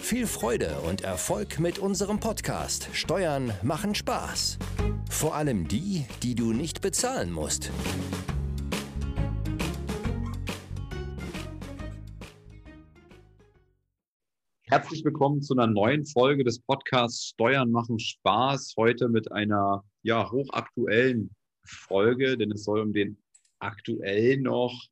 Viel Freude und Erfolg mit unserem Podcast Steuern machen Spaß. Vor allem die, die du nicht bezahlen musst. Herzlich willkommen zu einer neuen Folge des Podcasts Steuern machen Spaß. Heute mit einer ja, hochaktuellen Folge, denn es soll um den aktuell noch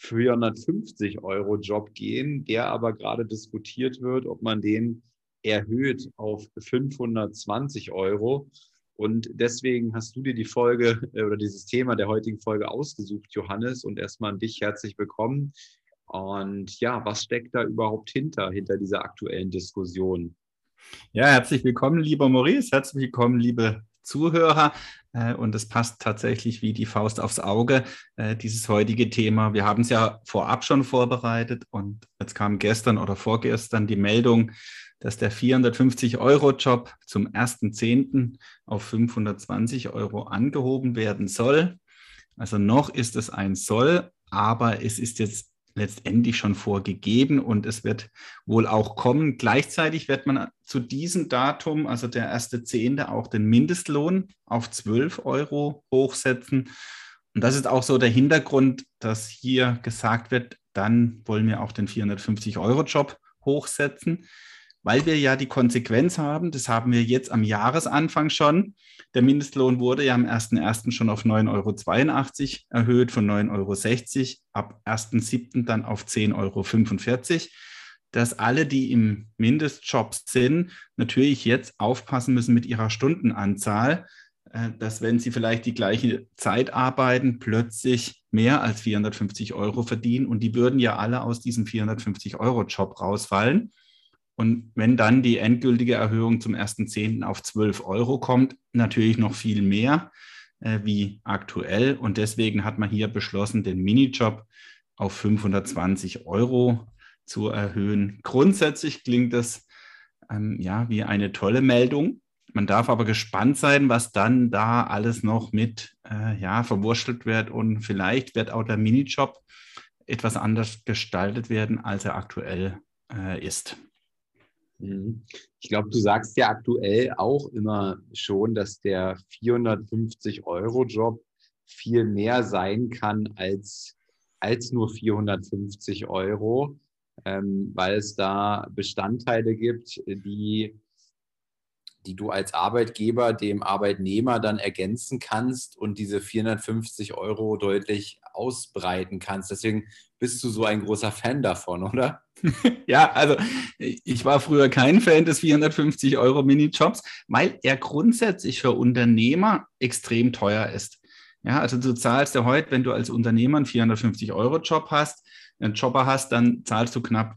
450 Euro Job gehen, der aber gerade diskutiert wird, ob man den erhöht auf 520 Euro. Und deswegen hast du dir die Folge äh, oder dieses Thema der heutigen Folge ausgesucht, Johannes. Und erstmal an dich herzlich willkommen. Und ja, was steckt da überhaupt hinter, hinter dieser aktuellen Diskussion? Ja, herzlich willkommen, lieber Maurice. Herzlich willkommen, liebe Zuhörer. Äh, und es passt tatsächlich wie die Faust aufs Auge, äh, dieses heutige Thema. Wir haben es ja vorab schon vorbereitet und jetzt kam gestern oder vorgestern die Meldung, dass der 450-Euro-Job zum 1.10. auf 520 Euro angehoben werden soll. Also noch ist es ein Soll, aber es ist jetzt letztendlich schon vorgegeben und es wird wohl auch kommen. Gleichzeitig wird man zu diesem Datum, also der erste Zehnte, auch den Mindestlohn auf 12 Euro hochsetzen. Und das ist auch so der Hintergrund, dass hier gesagt wird, dann wollen wir auch den 450-Euro-Job hochsetzen weil wir ja die Konsequenz haben, das haben wir jetzt am Jahresanfang schon. Der Mindestlohn wurde ja am 1.1. schon auf 9,82 Euro erhöht, von 9,60 Euro, ab 1.7. dann auf 10,45 Euro. Dass alle, die im Mindestjob sind, natürlich jetzt aufpassen müssen mit ihrer Stundenanzahl, äh, dass wenn sie vielleicht die gleiche Zeit arbeiten, plötzlich mehr als 450 Euro verdienen und die würden ja alle aus diesem 450-Euro-Job rausfallen. Und wenn dann die endgültige Erhöhung zum 1.10. auf 12 Euro kommt, natürlich noch viel mehr äh, wie aktuell. Und deswegen hat man hier beschlossen, den Minijob auf 520 Euro zu erhöhen. Grundsätzlich klingt das ähm, ja wie eine tolle Meldung. Man darf aber gespannt sein, was dann da alles noch mit äh, ja, verwurschtelt wird. Und vielleicht wird auch der Minijob etwas anders gestaltet werden, als er aktuell äh, ist. Mhm. Ich glaube, du sagst ja aktuell auch immer schon, dass der 450-Euro-Job viel mehr sein kann als, als nur 450 Euro, ähm, weil es da Bestandteile gibt, die, die du als Arbeitgeber dem Arbeitnehmer dann ergänzen kannst und diese 450 Euro deutlich ausbreiten kannst. Deswegen bist du so ein großer Fan davon, oder? ja, also ich war früher kein Fan des 450 Euro Minijobs, weil er grundsätzlich für Unternehmer extrem teuer ist. Ja, also du zahlst ja heute, wenn du als Unternehmer einen 450 Euro Job hast, einen Jobber hast, dann zahlst du knapp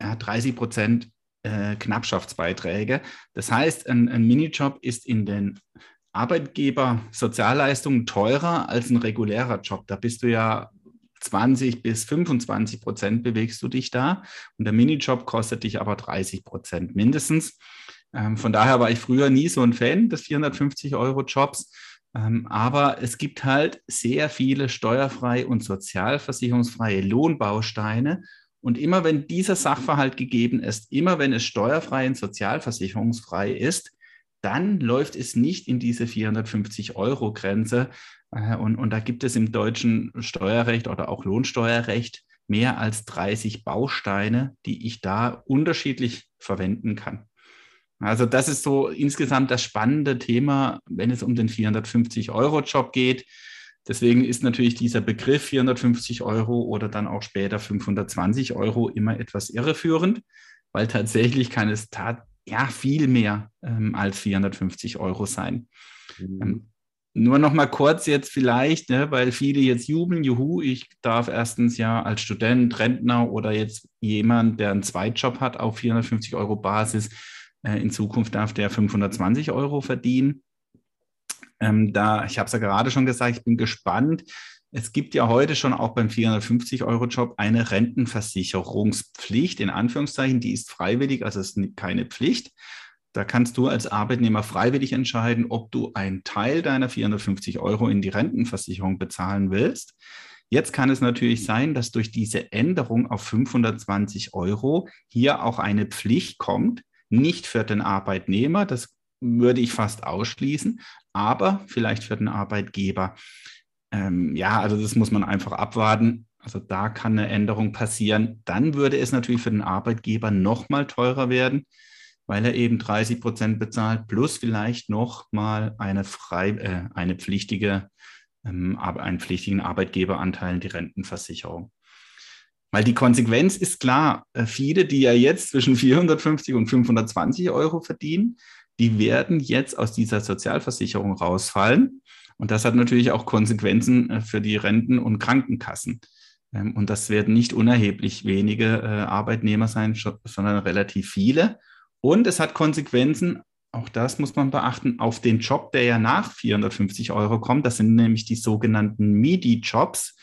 ja, 30 Prozent äh, Knappschaftsbeiträge. Das heißt, ein, ein Minijob ist in den Arbeitgeber Sozialleistungen teurer als ein regulärer Job. Da bist du ja 20 bis 25 Prozent bewegst du dich da. Und der Minijob kostet dich aber 30 Prozent mindestens. Ähm, von daher war ich früher nie so ein Fan des 450 Euro Jobs. Ähm, aber es gibt halt sehr viele steuerfreie und sozialversicherungsfreie Lohnbausteine. Und immer wenn dieser Sachverhalt gegeben ist, immer wenn es steuerfrei und sozialversicherungsfrei ist, dann läuft es nicht in diese 450 Euro Grenze, äh, und, und da gibt es im deutschen Steuerrecht oder auch Lohnsteuerrecht mehr als 30 Bausteine, die ich da unterschiedlich verwenden kann. Also das ist so insgesamt das spannende Thema, wenn es um den 450-Euro-Job geht. Deswegen ist natürlich dieser Begriff 450 Euro oder dann auch später 520 Euro immer etwas irreführend, weil tatsächlich kann es tat, ja viel mehr ähm, als 450 Euro sein. Mhm. Ähm, nur noch mal kurz jetzt vielleicht, ne, weil viele jetzt jubeln, juhu, ich darf erstens ja als Student, Rentner oder jetzt jemand, der einen Zweitjob hat auf 450 Euro Basis, äh, in Zukunft darf der 520 Euro verdienen. Ähm, da, ich habe es ja gerade schon gesagt, ich bin gespannt. Es gibt ja heute schon auch beim 450-Euro-Job eine Rentenversicherungspflicht, in Anführungszeichen, die ist freiwillig, also es ist keine Pflicht. Da kannst du als Arbeitnehmer freiwillig entscheiden, ob du einen Teil deiner 450 Euro in die Rentenversicherung bezahlen willst. Jetzt kann es natürlich sein, dass durch diese Änderung auf 520 Euro hier auch eine Pflicht kommt, nicht für den Arbeitnehmer, das würde ich fast ausschließen, aber vielleicht für den Arbeitgeber. Ähm, ja, also das muss man einfach abwarten. Also da kann eine Änderung passieren. Dann würde es natürlich für den Arbeitgeber noch mal teurer werden weil er eben 30 Prozent bezahlt, plus vielleicht noch mal eine, frei, äh, eine pflichtige, ähm, einen pflichtigen Arbeitgeberanteil in die Rentenversicherung. Weil die Konsequenz ist klar, äh, viele, die ja jetzt zwischen 450 und 520 Euro verdienen, die werden jetzt aus dieser Sozialversicherung rausfallen. Und das hat natürlich auch Konsequenzen äh, für die Renten- und Krankenkassen. Ähm, und das werden nicht unerheblich wenige äh, Arbeitnehmer sein, sondern relativ viele. Und es hat Konsequenzen, auch das muss man beachten, auf den Job, der ja nach 450 Euro kommt. Das sind nämlich die sogenannten MIDI-Jobs.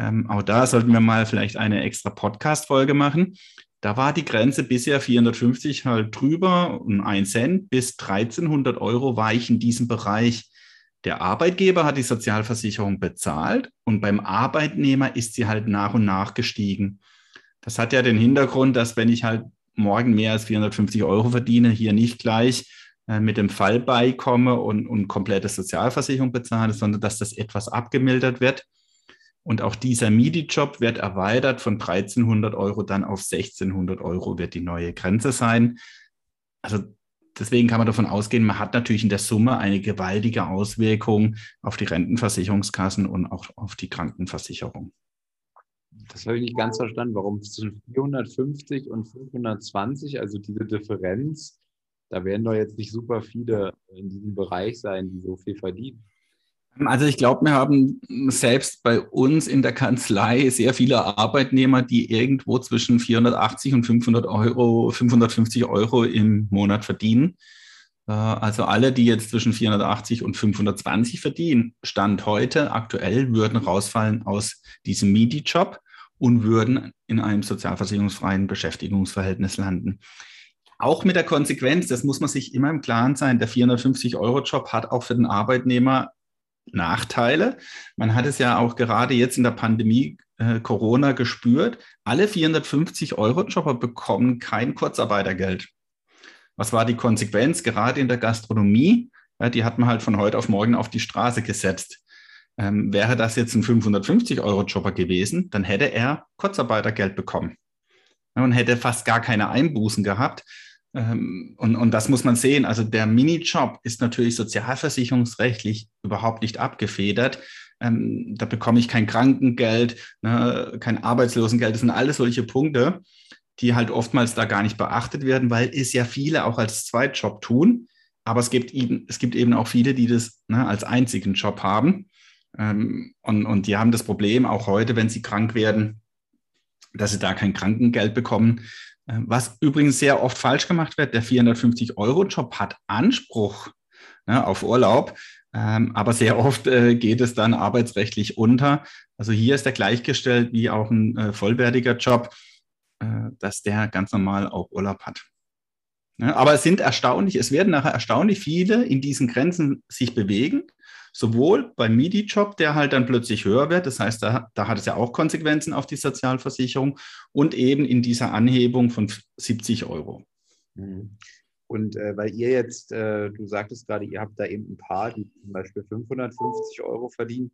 Ähm, auch da sollten wir mal vielleicht eine extra Podcast-Folge machen. Da war die Grenze bisher 450 halt drüber und ein Cent bis 1300 Euro war ich in diesem Bereich. Der Arbeitgeber hat die Sozialversicherung bezahlt und beim Arbeitnehmer ist sie halt nach und nach gestiegen. Das hat ja den Hintergrund, dass wenn ich halt morgen mehr als 450 Euro verdiene, hier nicht gleich äh, mit dem Fall beikomme und, und komplette Sozialversicherung bezahle, sondern dass das etwas abgemildert wird. Und auch dieser MIDI-Job wird erweitert von 1300 Euro dann auf 1600 Euro wird die neue Grenze sein. Also deswegen kann man davon ausgehen, man hat natürlich in der Summe eine gewaltige Auswirkung auf die Rentenversicherungskassen und auch auf die Krankenversicherung. Das habe ich nicht ganz verstanden, warum zwischen 450 und 520, also diese Differenz, da werden doch jetzt nicht super viele in diesem Bereich sein, die so viel verdienen. Also ich glaube, wir haben selbst bei uns in der Kanzlei sehr viele Arbeitnehmer, die irgendwo zwischen 480 und 500 Euro, 550 Euro im Monat verdienen. Äh, also alle, die jetzt zwischen 480 und 520 verdienen, Stand heute aktuell, würden rausfallen aus diesem MIDI-Job und würden in einem sozialversicherungsfreien Beschäftigungsverhältnis landen. Auch mit der Konsequenz, das muss man sich immer im Klaren sein, der 450-Euro-Job hat auch für den Arbeitnehmer Nachteile. Man hat es ja auch gerade jetzt in der Pandemie äh, Corona gespürt. Alle 450-Euro-Jobber bekommen kein Kurzarbeitergeld. Was war die Konsequenz? Gerade in der Gastronomie, ja, die hat man halt von heute auf morgen auf die Straße gesetzt. Ähm, wäre das jetzt ein 550-Euro-Jobber gewesen, dann hätte er Kurzarbeitergeld bekommen und hätte fast gar keine Einbußen gehabt. Ähm, und, und das muss man sehen. Also der Minijob ist natürlich sozialversicherungsrechtlich überhaupt nicht abgefedert. Ähm, da bekomme ich kein Krankengeld, ne, kein Arbeitslosengeld. Das sind alles solche Punkte, die halt oftmals da gar nicht beachtet werden, weil es ja viele auch als Zweitjob tun. Aber es gibt eben, es gibt eben auch viele, die das ne, als einzigen Job haben. Ähm, und, und die haben das Problem auch heute, wenn sie krank werden, dass sie da kein Krankengeld bekommen. Äh, was übrigens sehr oft falsch gemacht wird, der 450-Euro-Job hat Anspruch ne, auf Urlaub, ähm, aber sehr oft äh, geht es dann arbeitsrechtlich unter. Also hier ist er gleichgestellt wie auch ein äh, vollwertiger Job, äh, dass der ganz normal auch Urlaub hat. Ne, aber es sind erstaunlich, es werden nachher erstaunlich viele in diesen Grenzen sich bewegen sowohl beim MIDI-Job, der halt dann plötzlich höher wird, das heißt, da, da hat es ja auch Konsequenzen auf die Sozialversicherung und eben in dieser Anhebung von 70 Euro. Mhm. Und äh, weil ihr jetzt, äh, du sagtest gerade, ihr habt da eben ein paar, die zum Beispiel 550 Euro verdienen.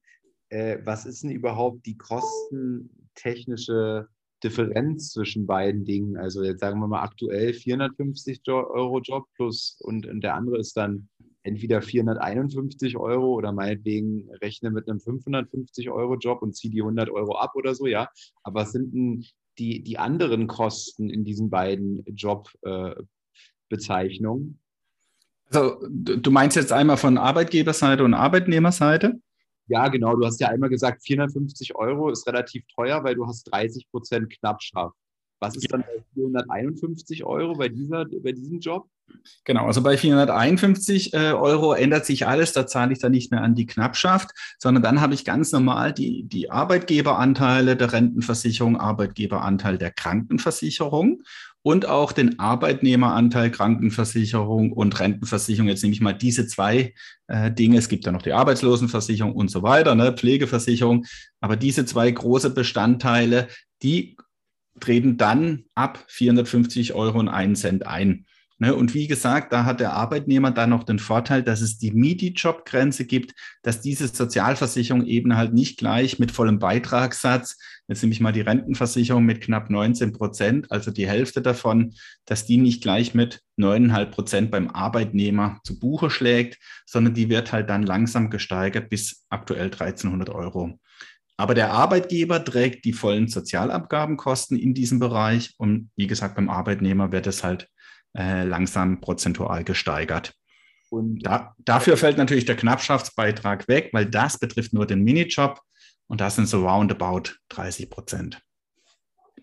Äh, was ist denn überhaupt die kostentechnische Differenz zwischen beiden Dingen? Also jetzt sagen wir mal aktuell 450 Euro Job plus und, und der andere ist dann entweder 451 Euro oder meinetwegen rechne mit einem 550 Euro Job und ziehe die 100 Euro ab oder so, ja. Aber was sind denn die, die anderen Kosten in diesen beiden Jobbezeichnungen? Äh, also du meinst jetzt einmal von Arbeitgeberseite und Arbeitnehmerseite? Ja, genau. Du hast ja einmal gesagt, 450 Euro ist relativ teuer, weil du hast 30 Prozent Knappschaft. Was ist dann bei 451 Euro bei, dieser, bei diesem Job? Genau, also bei 451 äh, Euro ändert sich alles. Da zahle ich dann nicht mehr an die Knappschaft, sondern dann habe ich ganz normal die, die Arbeitgeberanteile der Rentenversicherung, Arbeitgeberanteil der Krankenversicherung und auch den Arbeitnehmeranteil Krankenversicherung und Rentenversicherung. Jetzt nehme ich mal diese zwei äh, Dinge. Es gibt ja noch die Arbeitslosenversicherung und so weiter, ne, Pflegeversicherung. Aber diese zwei große Bestandteile, die treten dann ab 450 Euro und einen Cent ein. Ne, und wie gesagt, da hat der Arbeitnehmer dann noch den Vorteil, dass es die MIDI-Job-Grenze gibt, dass diese Sozialversicherung eben halt nicht gleich mit vollem Beitragssatz, jetzt nehme ich mal die Rentenversicherung mit knapp 19 Prozent, also die Hälfte davon, dass die nicht gleich mit 9,5 Prozent beim Arbeitnehmer zu Buche schlägt, sondern die wird halt dann langsam gesteigert bis aktuell 1300 Euro. Aber der Arbeitgeber trägt die vollen Sozialabgabenkosten in diesem Bereich und wie gesagt, beim Arbeitnehmer wird es halt äh, langsam prozentual gesteigert. Und da, dafür fällt natürlich der Knappschaftsbeitrag weg, weil das betrifft nur den Minijob und das sind so roundabout 30 Prozent.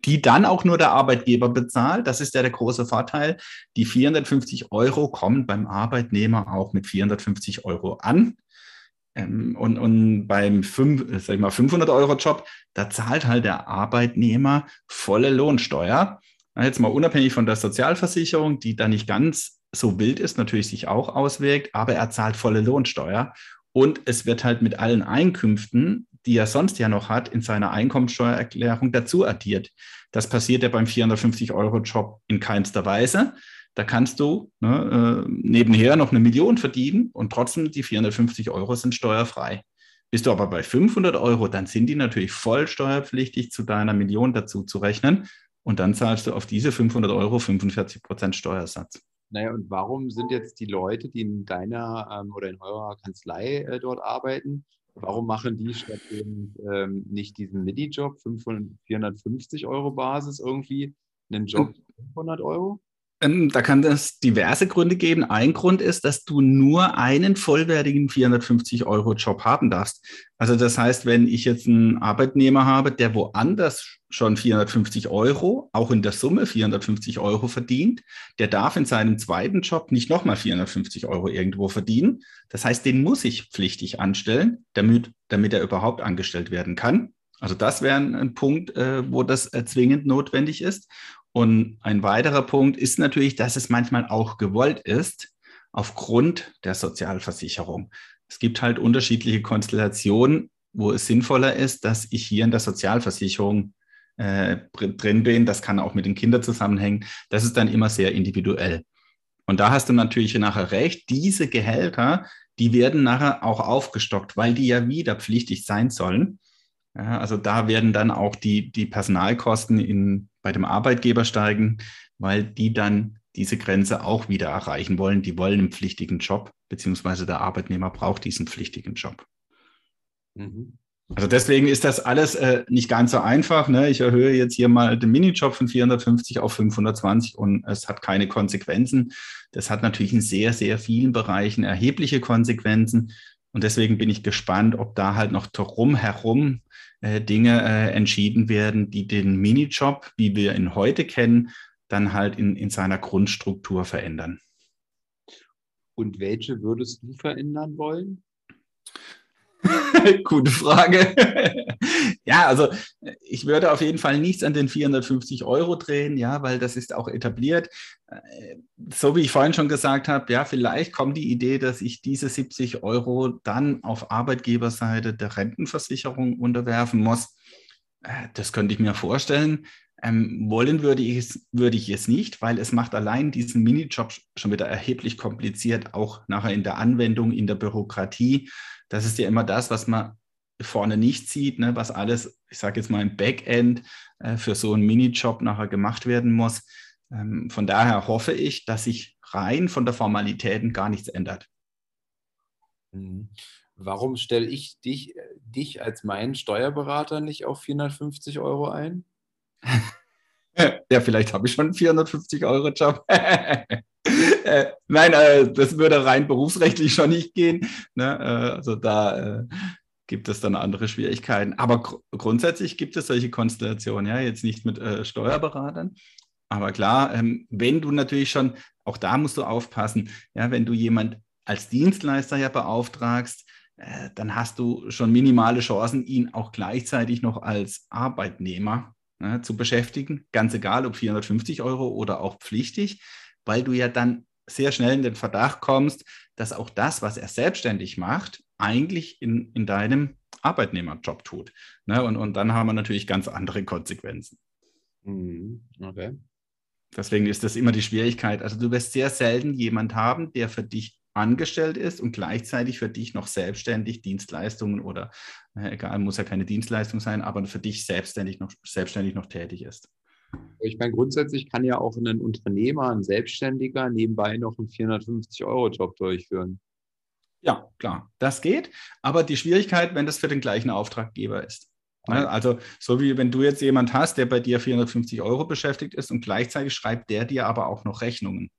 Die dann auch nur der Arbeitgeber bezahlt. Das ist ja der große Vorteil. Die 450 Euro kommen beim Arbeitnehmer auch mit 450 Euro an. Ähm, und, und beim 500-Euro-Job, da zahlt halt der Arbeitnehmer volle Lohnsteuer. Jetzt mal unabhängig von der Sozialversicherung, die da nicht ganz so wild ist, natürlich sich auch auswirkt, aber er zahlt volle Lohnsteuer. Und es wird halt mit allen Einkünften, die er sonst ja noch hat, in seiner Einkommensteuererklärung dazu addiert. Das passiert ja beim 450-Euro-Job in keinster Weise. Da kannst du ne, äh, nebenher noch eine Million verdienen und trotzdem die 450 Euro sind steuerfrei. Bist du aber bei 500 Euro, dann sind die natürlich voll steuerpflichtig zu deiner Million dazu zu rechnen. Und dann zahlst du auf diese 500 Euro 45 Prozent Steuersatz. Naja, und warum sind jetzt die Leute, die in deiner ähm, oder in eurer Kanzlei äh, dort arbeiten, warum machen die statt ähm, nicht diesen MIDI-Job 450 Euro Basis irgendwie einen Job 500 Euro? Ähm, da kann es diverse Gründe geben. Ein Grund ist, dass du nur einen vollwertigen 450-Euro-Job haben darfst. Also das heißt, wenn ich jetzt einen Arbeitnehmer habe, der woanders schon 450 Euro, auch in der Summe 450 Euro verdient, der darf in seinem zweiten Job nicht nochmal 450 Euro irgendwo verdienen. Das heißt, den muss ich pflichtig anstellen, damit, damit er überhaupt angestellt werden kann. Also das wäre ein Punkt, äh, wo das äh, zwingend notwendig ist. Und ein weiterer Punkt ist natürlich, dass es manchmal auch gewollt ist, aufgrund der Sozialversicherung. Es gibt halt unterschiedliche Konstellationen, wo es sinnvoller ist, dass ich hier in der Sozialversicherung äh, drin bin. Das kann auch mit den Kindern zusammenhängen. Das ist dann immer sehr individuell. Und da hast du natürlich nachher recht, diese Gehälter, die werden nachher auch aufgestockt, weil die ja wieder pflichtig sein sollen. Ja, also da werden dann auch die, die Personalkosten in, bei dem Arbeitgeber steigen, weil die dann diese Grenze auch wieder erreichen wollen. Die wollen einen pflichtigen Job, beziehungsweise der Arbeitnehmer braucht diesen pflichtigen Job. Mhm. Also deswegen ist das alles äh, nicht ganz so einfach. Ne? Ich erhöhe jetzt hier mal den Minijob von 450 auf 520 und es hat keine Konsequenzen. Das hat natürlich in sehr, sehr vielen Bereichen erhebliche Konsequenzen. Und deswegen bin ich gespannt, ob da halt noch drumherum äh, Dinge äh, entschieden werden, die den Minijob, wie wir ihn heute kennen, dann halt in, in seiner Grundstruktur verändern. Und welche würdest du verändern wollen? Gute Frage. ja, also ich würde auf jeden Fall nichts an den 450 Euro drehen, ja, weil das ist auch etabliert. Äh, so wie ich vorhin schon gesagt habe, ja, vielleicht kommt die Idee, dass ich diese 70 Euro dann auf Arbeitgeberseite der Rentenversicherung unterwerfen muss. Äh, das könnte ich mir vorstellen. Ähm, wollen würde ich, es, würde ich es nicht, weil es macht allein diesen Minijob schon wieder erheblich kompliziert, auch nachher in der Anwendung, in der Bürokratie. Das ist ja immer das, was man vorne nicht sieht, ne, was alles, ich sage jetzt mal im Backend äh, für so einen Minijob nachher gemacht werden muss. Ähm, von daher hoffe ich, dass sich rein von der Formalitäten gar nichts ändert. Mhm. Warum stelle ich dich, dich als meinen Steuerberater nicht auf 450 Euro ein? ja, vielleicht habe ich schon einen 450 Euro Job. äh, nein, äh, das würde rein berufsrechtlich schon nicht gehen. Ne? Äh, also da, gibt es dann andere Schwierigkeiten. Aber gr grundsätzlich gibt es solche Konstellationen, ja, jetzt nicht mit Steuerberatern. Aber klar, ähm, wenn du natürlich schon, auch da musst du aufpassen, ja, wenn du jemand als Dienstleister ja beauftragst, dann hast du schon minimale Chancen, ihn auch gleichzeitig noch als Arbeitnehmer äh, zu beschäftigen. Ganz egal, ob 450 Euro oder auch pflichtig, weil du ja dann sehr schnell in den Verdacht kommst, dass auch das, was er selbstständig macht, eigentlich in, in deinem Arbeitnehmerjob tut. Ne? Und, und dann haben wir natürlich ganz andere Konsequenzen. Mhm. Okay. Deswegen ist das immer die Schwierigkeit. Also du wirst sehr selten jemand haben, der für dich angestellt ist und gleichzeitig für dich noch selbstständig Dienstleistungen oder äh, egal, muss ja keine Dienstleistung sein, aber für dich selbstständig noch, selbstständig noch tätig ist. Ich meine, grundsätzlich kann ja auch ein Unternehmer, ein Selbstständiger nebenbei noch einen 450-Euro-Job durchführen. Ja, klar, das geht. Aber die Schwierigkeit, wenn das für den gleichen Auftraggeber ist. Ne? Also, so wie wenn du jetzt jemand hast, der bei dir 450 Euro beschäftigt ist und gleichzeitig schreibt der dir aber auch noch Rechnungen.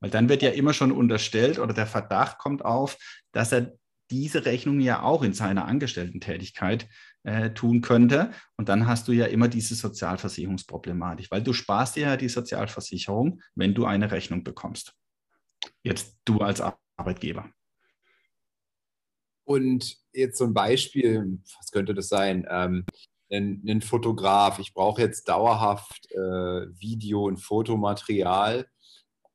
Weil dann wird ja immer schon unterstellt oder der Verdacht kommt auf, dass er diese Rechnung ja auch in seiner Angestellten-Tätigkeit äh, tun könnte. Und dann hast du ja immer diese Sozialversicherungsproblematik, weil du sparst dir ja die Sozialversicherung, wenn du eine Rechnung bekommst. Jetzt du als Arbeitgeber. Und jetzt so ein Beispiel, was könnte das sein? Ähm, ein, ein, Fotograf, ich brauche jetzt dauerhaft äh, Video- und Fotomaterial.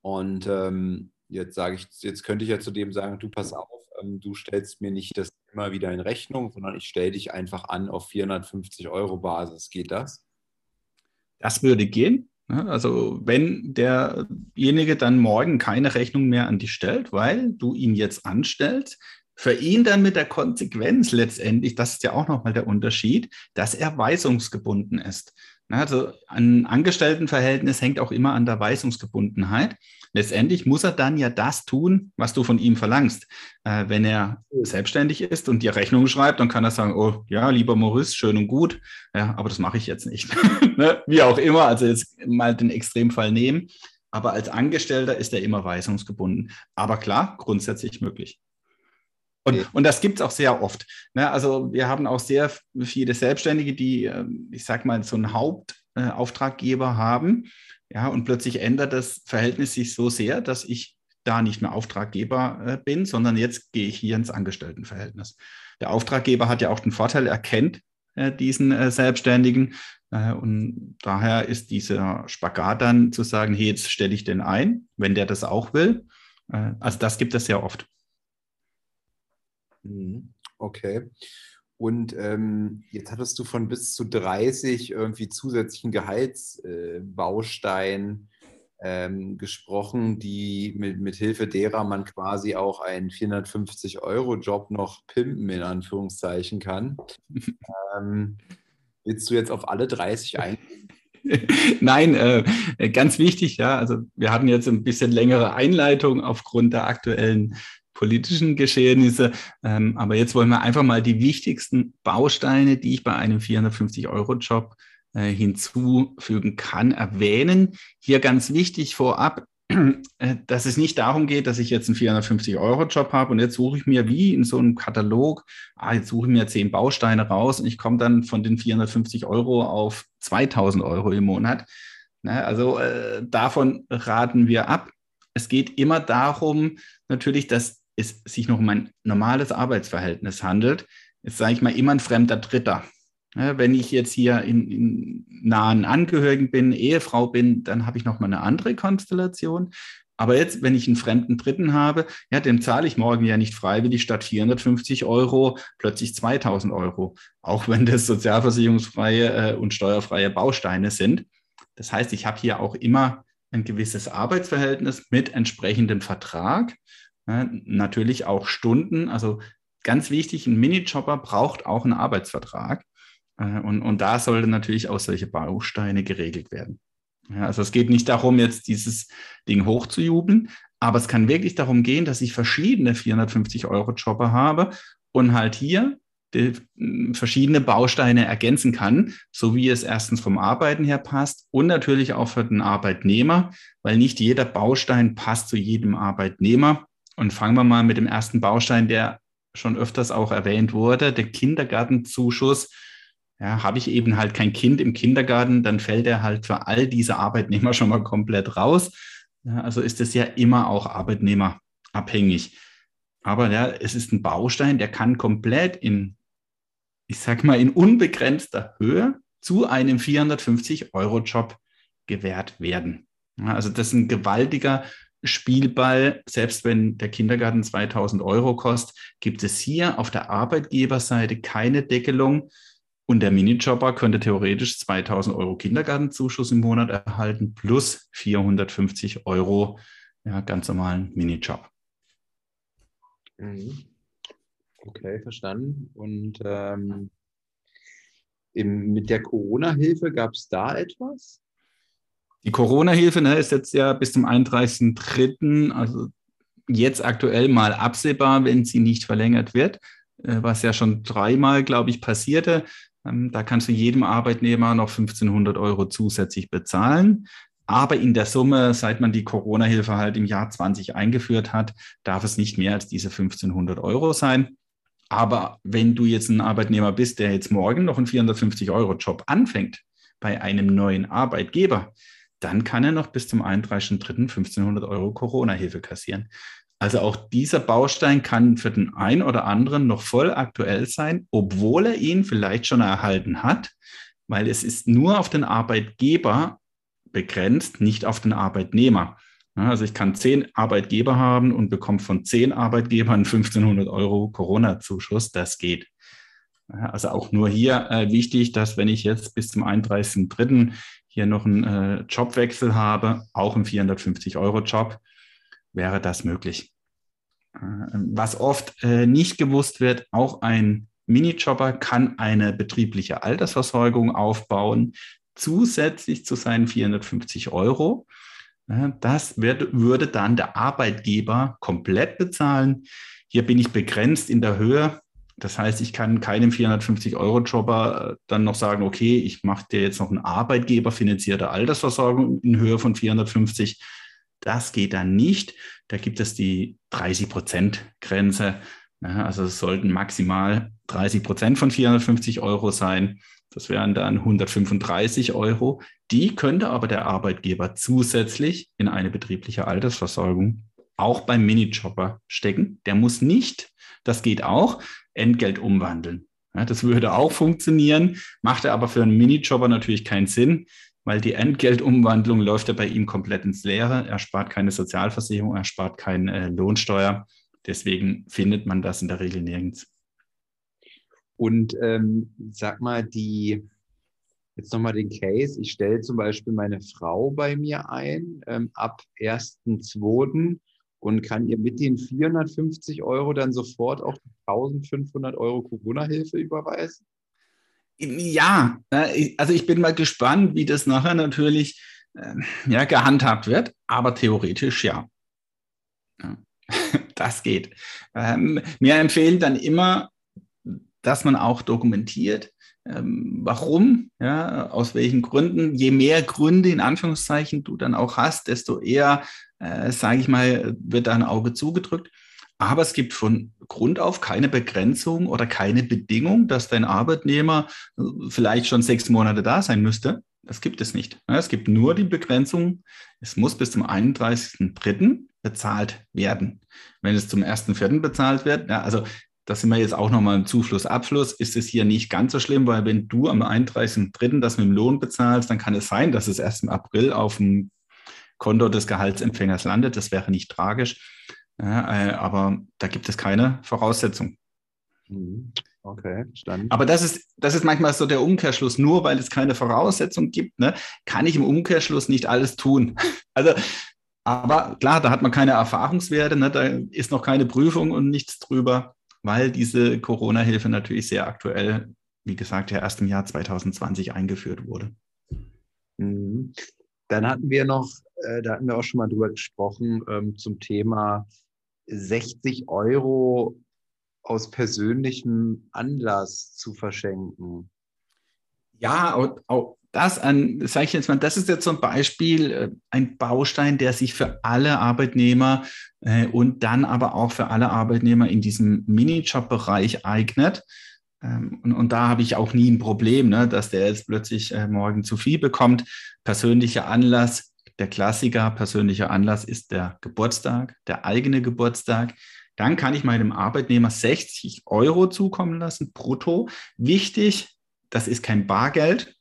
Und ähm, jetzt sage ich, jetzt könnte ich ja zu dem sagen, du pass auf, ähm, du stellst mir nicht das immer wieder in Rechnung, sondern ich stelle dich einfach an auf 450 Euro Basis. Geht das? Das würde gehen. Ne? Also wenn derjenige dann morgen keine Rechnung mehr an dich stellt, weil du ihn jetzt anstellst, für ihn dann mit der Konsequenz letztendlich, das ist ja auch nochmal der Unterschied, dass er weisungsgebunden ist. Also ein Angestelltenverhältnis hängt auch immer an der Weisungsgebundenheit. Letztendlich muss er dann ja das tun, was du von ihm verlangst. Äh, wenn er selbstständig ist und dir Rechnungen schreibt, dann kann er sagen, oh ja, lieber Maurice, schön und gut, ja, aber das mache ich jetzt nicht. ne? Wie auch immer, also jetzt mal den Extremfall nehmen. Aber als Angestellter ist er immer weisungsgebunden. Aber klar, grundsätzlich möglich. Und, und das gibt es auch sehr oft. Ne? Also wir haben auch sehr viele Selbstständige, die, ähm, ich sag mal, so einen Hauptauftraggeber haben. Ja, und plötzlich ändert das Verhältnis sich so sehr, dass ich da nicht mehr Auftraggeber äh, bin, sondern jetzt gehe ich hier ins Angestelltenverhältnis. Der Auftraggeber hat ja auch den Vorteil, er kennt äh, diesen äh, Selbstständigen. Und daher ist dieser Spagat dann zu sagen, hey, jetzt stelle ich den ein, wenn der das auch will. Also das gibt es sehr oft. Mhm. Okay. Und ähm, jetzt hattest du von bis zu 30 irgendwie zusätzlichen Gehaltsbausteinen äh, ähm, gesprochen, die mit, mit Hilfe derer man quasi auch einen 450-Euro-Job noch pimpen, in Anführungszeichen, kann. ähm, willst du jetzt auf alle 30 eingehen? Nein, äh, ganz wichtig, ja. Also wir hatten jetzt ein bisschen längere Einleitung aufgrund der aktuellen politischen Geschehnisse. Ähm, aber jetzt wollen wir einfach mal die wichtigsten Bausteine, die ich bei einem 450-Euro-Job äh, hinzufügen kann, erwähnen. Hier ganz wichtig vorab, äh, dass es nicht darum geht, dass ich jetzt einen 450-Euro-Job habe und jetzt suche ich mir wie in so einem Katalog, ah, jetzt suche ich mir zehn Bausteine raus und ich komme dann von den 450 Euro auf 2000 Euro im Monat. Also äh, davon raten wir ab. Es geht immer darum, natürlich, dass es sich noch um ein normales Arbeitsverhältnis handelt, ist, sage ich mal, immer ein fremder Dritter. Ja, wenn ich jetzt hier in, in, nahen Angehörigen bin, Ehefrau bin, dann habe ich noch mal eine andere Konstellation. Aber jetzt, wenn ich einen fremden Dritten habe, ja, dem zahle ich morgen ja nicht freiwillig statt 450 Euro plötzlich 2000 Euro, auch wenn das sozialversicherungsfreie äh, und steuerfreie Bausteine sind. Das heißt, ich habe hier auch immer ein gewisses Arbeitsverhältnis mit entsprechendem Vertrag. Natürlich auch Stunden. Also ganz wichtig, ein Minijobber braucht auch einen Arbeitsvertrag. Äh, und, und da sollen natürlich auch solche Bausteine geregelt werden. Ja, also es geht nicht darum, jetzt dieses Ding hochzujubeln, aber es kann wirklich darum gehen, dass ich verschiedene 450-Euro-Jobber habe und halt hier die, verschiedene Bausteine ergänzen kann, so wie es erstens vom Arbeiten her passt und natürlich auch für den Arbeitnehmer, weil nicht jeder Baustein passt zu jedem Arbeitnehmer. Und fangen wir mal mit dem ersten Baustein, der schon öfters auch erwähnt wurde, der Kindergartenzuschuss, ja, habe ich eben halt kein Kind im Kindergarten, dann fällt er halt für all diese Arbeitnehmer schon mal komplett raus. Ja, also ist es ja immer auch arbeitnehmerabhängig. Aber ja, es ist ein Baustein, der kann komplett in, ich sag mal, in unbegrenzter Höhe zu einem 450-Euro-Job gewährt werden. Ja, also das ist ein gewaltiger Spielball. Selbst wenn der Kindergarten 2000 Euro kostet, gibt es hier auf der Arbeitgeberseite keine Deckelung. Und der Minijobber könnte theoretisch 2000 Euro Kindergartenzuschuss im Monat erhalten plus 450 Euro ja, ganz normalen Minijob. Mhm. Okay, verstanden. Und ähm, im, mit der Corona-Hilfe gab es da etwas? Die Corona-Hilfe ne, ist jetzt ja bis zum 31.03., also jetzt aktuell mal absehbar, wenn sie nicht verlängert wird, äh, was ja schon dreimal, glaube ich, passierte. Ähm, da kannst du jedem Arbeitnehmer noch 1500 Euro zusätzlich bezahlen. Aber in der Summe, seit man die Corona-Hilfe halt im Jahr 20 eingeführt hat, darf es nicht mehr als diese 1500 Euro sein. Aber wenn du jetzt ein Arbeitnehmer bist, der jetzt morgen noch einen 450-Euro-Job anfängt bei einem neuen Arbeitgeber, dann kann er noch bis zum 31.03. 1500 Euro Corona-Hilfe kassieren. Also auch dieser Baustein kann für den einen oder anderen noch voll aktuell sein, obwohl er ihn vielleicht schon erhalten hat, weil es ist nur auf den Arbeitgeber begrenzt, nicht auf den Arbeitnehmer. Also ich kann zehn Arbeitgeber haben und bekomme von zehn Arbeitgebern 1500 Euro Corona-Zuschuss. Das geht. Also auch nur hier äh, wichtig, dass wenn ich jetzt bis zum 31.03. hier noch einen äh, Jobwechsel habe, auch einen 450-Euro-Job, wäre das möglich. Äh, was oft äh, nicht gewusst wird, auch ein Minijobber kann eine betriebliche Altersversorgung aufbauen, zusätzlich zu seinen 450 Euro. Das wird, würde dann der Arbeitgeber komplett bezahlen. Hier bin ich begrenzt in der Höhe. Das heißt, ich kann keinem 450-Euro-Jobber äh, dann noch sagen, okay, ich mache dir jetzt noch eine arbeitgeberfinanzierte Altersversorgung in Höhe von 450. Das geht dann nicht. Da gibt es die 30-Prozent-Grenze. Also es sollten maximal 30 Prozent von 450 Euro sein. Das wären dann 135 Euro. Die könnte aber der Arbeitgeber zusätzlich in eine betriebliche Altersversorgung auch beim Minijobber stecken. Der muss nicht, das geht auch, Entgelt umwandeln. Ja, das würde auch funktionieren, macht er aber für einen Minijobber natürlich keinen Sinn, weil die Entgeltumwandlung läuft ja bei ihm komplett ins Leere. Er spart keine Sozialversicherung, er spart keine äh, Lohnsteuer. Deswegen findet man das in der Regel nirgends. Und ähm, sag mal, die, jetzt nochmal den Case, ich stelle zum Beispiel meine Frau bei mir ein ähm, ab 1.2. und kann ihr mit den 450 Euro dann sofort auch 1500 Euro Corona-Hilfe überweisen? Ja, also ich bin mal gespannt, wie das nachher natürlich äh, ja, gehandhabt wird, aber theoretisch ja. ja. Das geht. Ähm, mir empfehlen dann immer dass man auch dokumentiert, ähm, warum, ja, aus welchen Gründen. Je mehr Gründe in Anführungszeichen du dann auch hast, desto eher, äh, sage ich mal, wird dein Auge zugedrückt. Aber es gibt von Grund auf keine Begrenzung oder keine Bedingung, dass dein Arbeitnehmer äh, vielleicht schon sechs Monate da sein müsste. Das gibt es nicht. Es gibt nur die Begrenzung, es muss bis zum 31.03. bezahlt werden. Wenn es zum 1.04. bezahlt wird, ja, also das sind wir jetzt auch nochmal im Zufluss, Abfluss, ist es hier nicht ganz so schlimm, weil wenn du am 31.03. das mit dem Lohn bezahlst, dann kann es sein, dass es erst im April auf dem Konto des Gehaltsempfängers landet. Das wäre nicht tragisch. Ja, äh, aber da gibt es keine Voraussetzung. Mhm. Okay, verstanden. Aber das ist, das ist manchmal so der Umkehrschluss. Nur weil es keine Voraussetzung gibt, ne, kann ich im Umkehrschluss nicht alles tun. Also, aber klar, da hat man keine Erfahrungswerte, ne, da ist noch keine Prüfung und nichts drüber weil diese Corona-Hilfe natürlich sehr aktuell, wie gesagt, ja erst im Jahr 2020 eingeführt wurde. Mhm. Dann hatten wir noch, äh, da hatten wir auch schon mal drüber gesprochen, ähm, zum Thema 60 Euro aus persönlichem Anlass zu verschenken. Ja, auch, auch das an, sage ich jetzt mal, das ist jetzt ein Beispiel, äh, ein Baustein, der sich für alle Arbeitnehmer äh, und dann aber auch für alle Arbeitnehmer in diesem Minijob-Bereich eignet. Ähm, und, und, da habe ich auch nie ein Problem, ne, dass der jetzt plötzlich äh, morgen zu viel bekommt. Persönlicher Anlass, der Klassiker, persönlicher Anlass ist der Geburtstag, der eigene Geburtstag. Dann kann ich meinem Arbeitnehmer 60 Euro zukommen lassen, brutto. Wichtig, das ist kein Bargeld,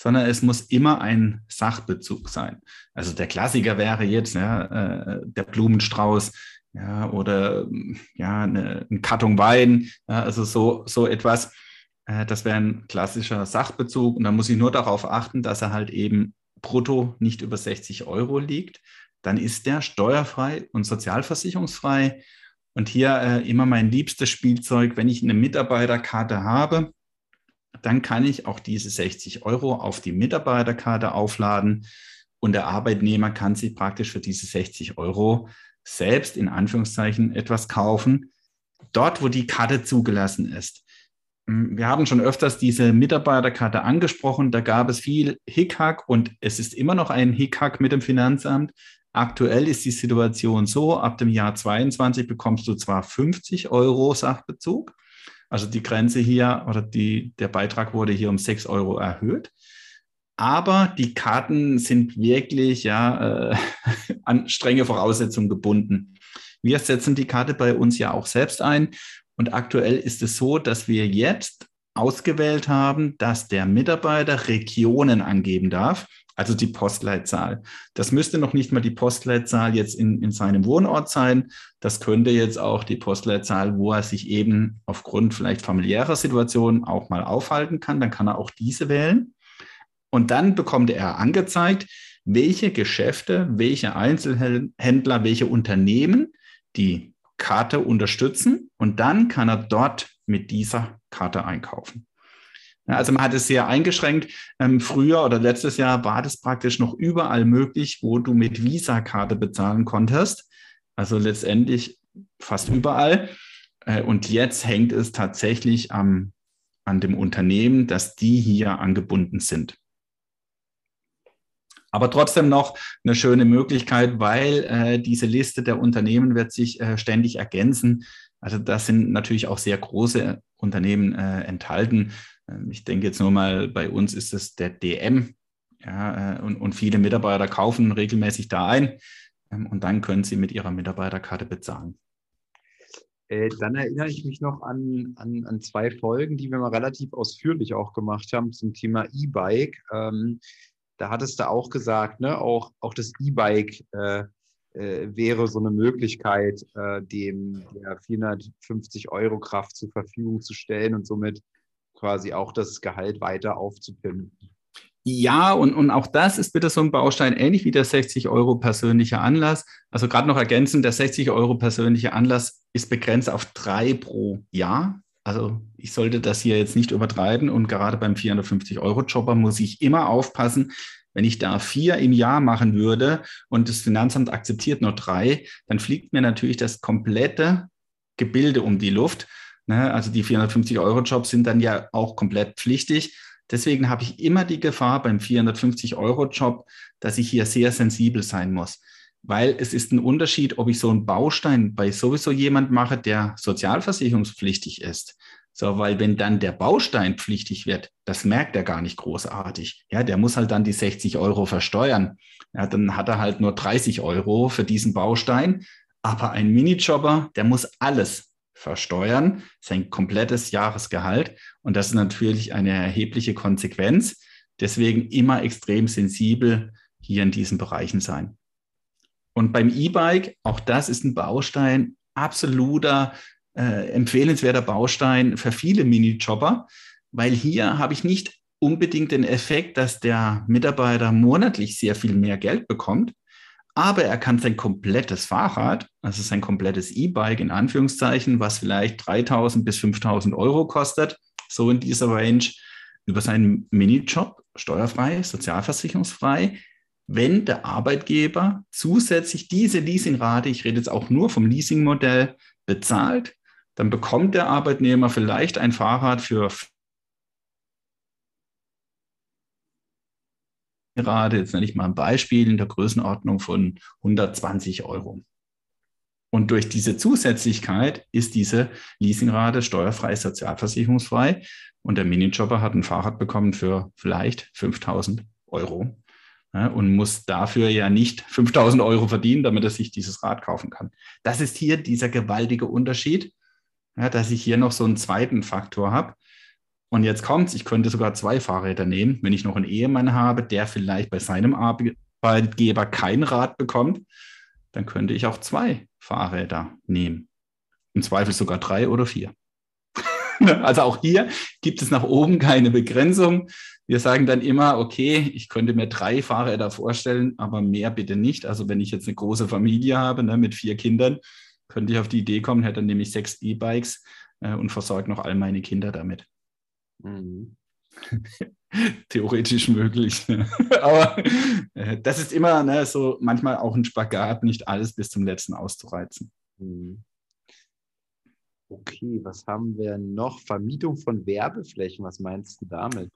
sondern es muss immer ein Sachbezug sein. Also der Klassiker wäre jetzt ja, äh, der Blumenstrauß ja, oder ja, eine, ein Karton Wein, ja, also so, so etwas. Äh, das wäre ein klassischer Sachbezug und da muss ich nur darauf achten, dass er halt eben brutto nicht über 60 Euro liegt. Dann ist der steuerfrei und sozialversicherungsfrei. Und hier äh, immer mein liebstes Spielzeug, wenn ich eine Mitarbeiterkarte habe, dann kann ich auch diese 60 Euro auf die Mitarbeiterkarte aufladen und der Arbeitnehmer kann sich praktisch für diese 60 Euro selbst in Anführungszeichen etwas kaufen, dort, wo die Karte zugelassen ist. Hm, wir haben schon öfters diese Mitarbeiterkarte angesprochen. Da gab es viel Hickhack und es ist immer noch ein Hickhack mit dem Finanzamt. Aktuell ist die Situation so, ab dem Jahr 22 bekommst du zwar 50 Euro Sachbezug, also die Grenze hier oder die, der Beitrag wurde hier um 6 Euro erhöht. Aber die Karten sind wirklich ja, äh, an strenge Voraussetzungen gebunden. Wir setzen die Karte bei uns ja auch selbst ein. Und aktuell ist es so, dass wir jetzt ausgewählt haben, dass der Mitarbeiter Regionen angeben darf also die Postleitzahl. Das müsste noch nicht mal die Postleitzahl jetzt in, in seinem Wohnort sein. Das könnte jetzt auch die Postleitzahl, wo er sich eben aufgrund vielleicht familiärer Situationen auch mal aufhalten kann. Dann kann er auch diese wählen. Und dann bekommt er angezeigt, welche Geschäfte, welche Einzelhändler, welche Unternehmen die Karte unterstützen. Und dann kann er dort mit dieser Karte einkaufen. Also man hat es sehr eingeschränkt. Ähm, früher oder letztes Jahr war das praktisch noch überall möglich, wo du mit Visa-Karte bezahlen konntest. Also letztendlich fast überall. Äh, und jetzt hängt es tatsächlich am, an dem Unternehmen, dass die hier angebunden sind. Aber trotzdem noch eine schöne Möglichkeit, weil äh, diese Liste der Unternehmen wird sich äh, ständig ergänzen. Also da sind natürlich auch sehr große Unternehmen äh, enthalten. Ähm, ich denke jetzt nur mal, bei uns ist es der DM. Ja, äh, und, und viele Mitarbeiter kaufen regelmäßig da ein ähm, und dann können sie mit ihrer Mitarbeiterkarte bezahlen. Äh, dann erinnere ich mich noch an, an, an zwei Folgen, die wir mal relativ ausführlich auch gemacht haben zum Thema E-Bike. Ähm, da hattest du auch gesagt, ne, auch, auch das E-Bike äh, äh, wäre so eine Möglichkeit, äh, dem der 450 Euro Kraft zur Verfügung zu stellen und somit quasi auch das Gehalt weiter aufzupimpen. Ja, und, und auch das ist bitte so ein Baustein, ähnlich wie der 60 Euro persönliche Anlass. Also gerade noch ergänzend, der 60 Euro persönliche Anlass ist begrenzt auf drei pro Jahr. Also ich sollte das hier jetzt nicht übertreiben und gerade beim 450 Euro Jobber muss ich immer aufpassen, wenn ich da vier im Jahr machen würde und das Finanzamt akzeptiert nur drei, dann fliegt mir natürlich das komplette Gebilde um die Luft. Ne? Also die 450-Euro-Jobs sind dann ja auch komplett pflichtig. Deswegen habe ich immer die Gefahr beim 450-Euro-Job, dass ich hier sehr sensibel sein muss. Weil es ist ein Unterschied, ob ich so einen Baustein bei sowieso jemand mache, der sozialversicherungspflichtig ist. So, weil wenn dann der Baustein pflichtig wird, das merkt er gar nicht großartig. Ja, der muss halt dann die 60 Euro versteuern. Ja, dann hat er halt nur 30 Euro für diesen Baustein. Aber ein Minijobber, der muss alles versteuern, sein komplettes Jahresgehalt. Und das ist natürlich eine erhebliche Konsequenz. Deswegen immer extrem sensibel hier in diesen Bereichen sein. Und beim E-Bike, auch das ist ein Baustein, absoluter äh, empfehlenswerter Baustein für viele Minijobber, weil hier habe ich nicht unbedingt den Effekt, dass der Mitarbeiter monatlich sehr viel mehr Geld bekommt, aber er kann sein komplettes Fahrrad, also sein komplettes E-Bike in Anführungszeichen, was vielleicht 3000 bis 5000 Euro kostet, so in dieser Range, über seinen Minijob steuerfrei, sozialversicherungsfrei, wenn der Arbeitgeber zusätzlich diese Leasingrate, ich rede jetzt auch nur vom Leasingmodell, bezahlt, dann bekommt der Arbeitnehmer vielleicht ein Fahrrad für Leasingrate, jetzt nenne ich mal ein Beispiel, in der Größenordnung von 120 Euro. Und durch diese Zusätzlichkeit ist diese Leasingrate steuerfrei, sozialversicherungsfrei. Und der Minijobber hat ein Fahrrad bekommen für vielleicht 5000 Euro ja, und muss dafür ja nicht 5000 Euro verdienen, damit er sich dieses Rad kaufen kann. Das ist hier dieser gewaltige Unterschied, ja, dass ich hier noch so einen zweiten Faktor habe. Und jetzt kommt's, ich könnte sogar zwei Fahrräder nehmen, wenn ich noch einen Ehemann habe, der vielleicht bei seinem Arbeitgeber kein Rad bekommt, dann könnte ich auch zwei Fahrräder nehmen. Im Zweifel sogar drei oder vier. also auch hier gibt es nach oben keine Begrenzung. Wir sagen dann immer, okay, ich könnte mir drei Fahrräder vorstellen, aber mehr bitte nicht. Also wenn ich jetzt eine große Familie habe ne, mit vier Kindern, könnte ich auf die Idee kommen, hätte dann nämlich sechs E-Bikes äh, und versorge noch all meine Kinder damit. Mhm. Theoretisch möglich. Aber äh, das ist immer ne, so manchmal auch ein Spagat, nicht alles bis zum letzten auszureizen. Mhm. Okay, was haben wir noch? Vermietung von Werbeflächen, was meinst du damit?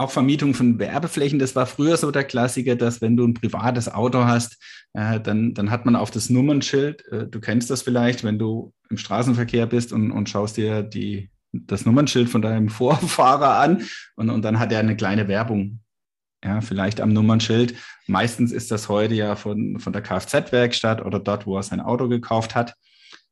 Auch Vermietung von Werbeflächen, das war früher so der Klassiker, dass wenn du ein privates Auto hast, äh, dann, dann hat man auf das Nummernschild, äh, du kennst das vielleicht, wenn du im Straßenverkehr bist und, und schaust dir die das Nummernschild von deinem Vorfahrer an und, und dann hat er eine kleine Werbung. Ja, vielleicht am Nummernschild. Meistens ist das heute ja von, von der Kfz-Werkstatt oder dort, wo er sein Auto gekauft hat.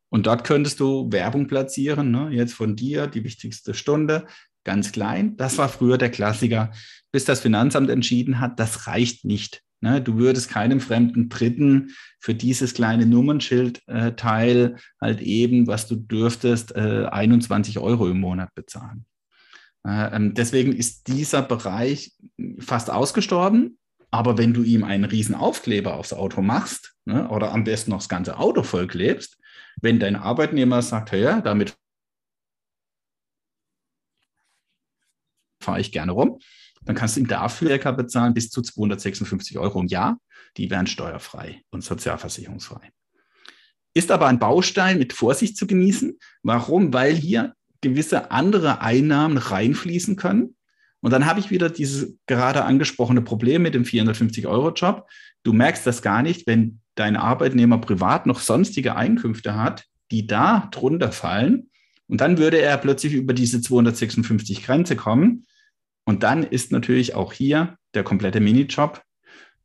Und dort könntest du Werbung platzieren. Ne? Jetzt von dir die wichtigste Stunde, ganz klein. Das war früher der Klassiker, bis das Finanzamt entschieden hat, das reicht nicht. Ne, du würdest keinem fremden Dritten für dieses kleine Nummernschildteil äh, halt eben, was du dürftest, äh, 21 Euro im Monat bezahlen. Äh, ähm, deswegen ist dieser Bereich fast ausgestorben. Aber wenn du ihm einen riesen Aufkleber aufs Auto machst ne, oder am besten noch das ganze Auto vollklebst, wenn dein Arbeitnehmer sagt, ja, damit fahre ich gerne rum, dann kannst du ihm dafür circa bezahlen bis zu 256 Euro im Jahr. Die wären steuerfrei und sozialversicherungsfrei. Ist aber ein Baustein mit Vorsicht zu genießen. Warum? Weil hier gewisse andere Einnahmen reinfließen können. Und dann habe ich wieder dieses gerade angesprochene Problem mit dem 450-Euro-Job. Du merkst das gar nicht, wenn dein Arbeitnehmer privat noch sonstige Einkünfte hat, die da drunter fallen. Und dann würde er plötzlich über diese 256 Grenze kommen. Und dann ist natürlich auch hier der komplette Minijob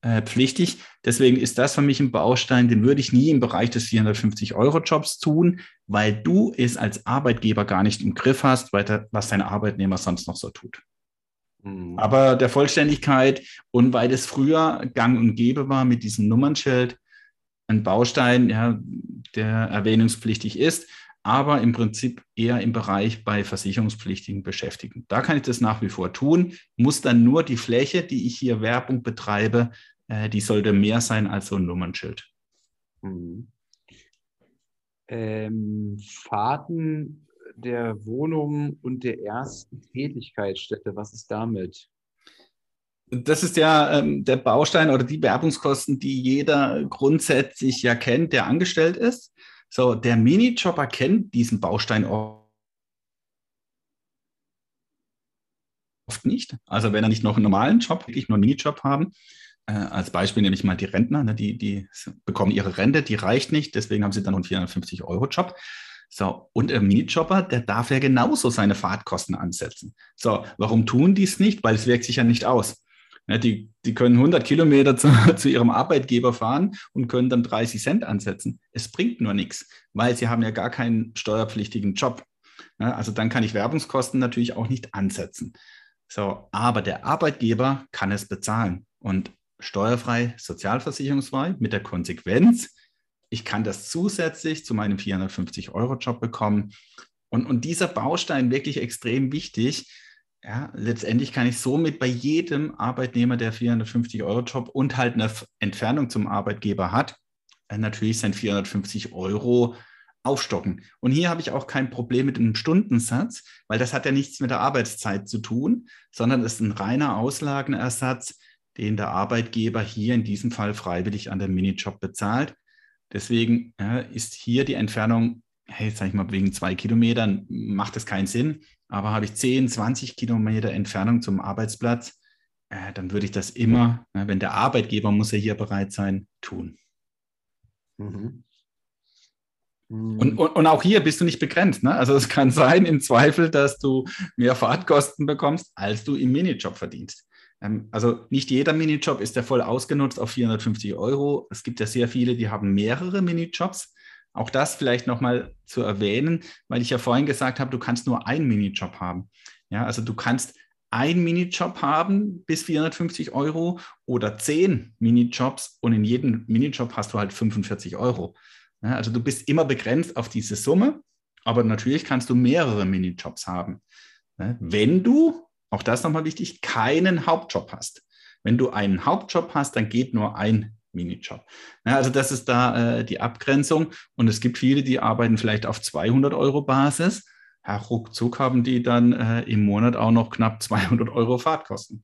äh, pflichtig. Deswegen ist das für mich ein Baustein, den würde ich nie im Bereich des 450-Euro-Jobs tun, weil du es als Arbeitgeber gar nicht im Griff hast, was dein Arbeitnehmer sonst noch so tut. Mhm. Aber der Vollständigkeit und weil es früher gang und gäbe war mit diesem Nummernschild, ein Baustein, ja, der erwähnungspflichtig ist, aber im Prinzip eher im Bereich bei Versicherungspflichtigen beschäftigen. Da kann ich das nach wie vor tun, muss dann nur die Fläche, die ich hier Werbung betreibe, äh, die sollte mehr sein als so ein Nummernschild. Mhm. Ähm, Fahrten der Wohnung und der ersten Tätigkeitsstätte, was ist damit? Das ist ja ähm, der Baustein oder die Werbungskosten, die jeder grundsätzlich ja kennt, der angestellt ist. So, der Minijobber kennt diesen Baustein oft nicht. Also wenn er nicht noch einen normalen Job, wirklich nur einen Minijob haben, äh, als Beispiel nehme ich mal die Rentner, ne, die, die bekommen ihre Rente, die reicht nicht, deswegen haben sie dann einen 450-Euro-Job. So, und der Minijobber, der darf ja genauso seine Fahrtkosten ansetzen. So, warum tun die es nicht? Weil es wirkt sich ja nicht aus. Ja, die, die können 100 Kilometer zu, zu, ihrem Arbeitgeber fahren und können dann 30 Cent ansetzen. Es bringt nur nichts, weil sie haben ja gar keinen steuerpflichtigen Job. Ja, also dann kann ich Werbungskosten natürlich auch nicht ansetzen. So, aber der Arbeitgeber kann es bezahlen und steuerfrei, sozialversicherungsfrei mit der Konsequenz, ich kann das zusätzlich zu meinem 450-Euro-Job bekommen. Und, und dieser Baustein wirklich extrem wichtig, ja, letztendlich kann ich somit bei jedem Arbeitnehmer, der 450 Euro Job und halt eine Entfernung zum Arbeitgeber hat, äh, natürlich sein 450 Euro aufstocken. Und hier habe ich auch kein Problem mit einem Stundensatz, weil das hat ja nichts mit der Arbeitszeit zu tun, sondern es ist ein reiner Auslagenersatz, den der Arbeitgeber hier in diesem Fall freiwillig an den Minijob bezahlt. Deswegen ja, ist hier die Entfernung, hey, sag ich mal, wegen zwei Kilometern macht es keinen Sinn. Aber habe ich 10, 20 Kilometer Entfernung zum Arbeitsplatz, äh, dann würde ich das immer, ne, wenn der Arbeitgeber muss ja hier bereit sein, tun. Mhm. Und, und, und, auch hier bist du nicht begrenzt. Ne? Also es kann sein im Zweifel, dass du mehr Fahrtkosten bekommst, als du im Minijob verdienst. Ähm, also nicht jeder Minijob ist ja voll ausgenutzt auf 450 Euro. Es gibt ja sehr viele, die haben mehrere Minijobs. Auch das vielleicht nochmal zu erwähnen, weil ich ja vorhin gesagt habe, du kannst nur einen Minijob haben. Ja, also du kannst einen Minijob haben bis 450 Euro oder zehn Minijobs und in jedem Minijob hast du halt 45 Euro. Ja, also du bist immer begrenzt auf diese Summe, aber natürlich kannst du mehrere Minijobs haben. Ja, wenn du, auch das nochmal wichtig, keinen Hauptjob hast. Wenn du einen Hauptjob hast, dann geht nur ein Minijob. Ja, also das ist da äh, die Abgrenzung. Und es gibt viele, die arbeiten vielleicht auf 200 Euro Basis ja, ruckzuck haben die dann äh, im Monat auch noch knapp 200 Euro Fahrtkosten.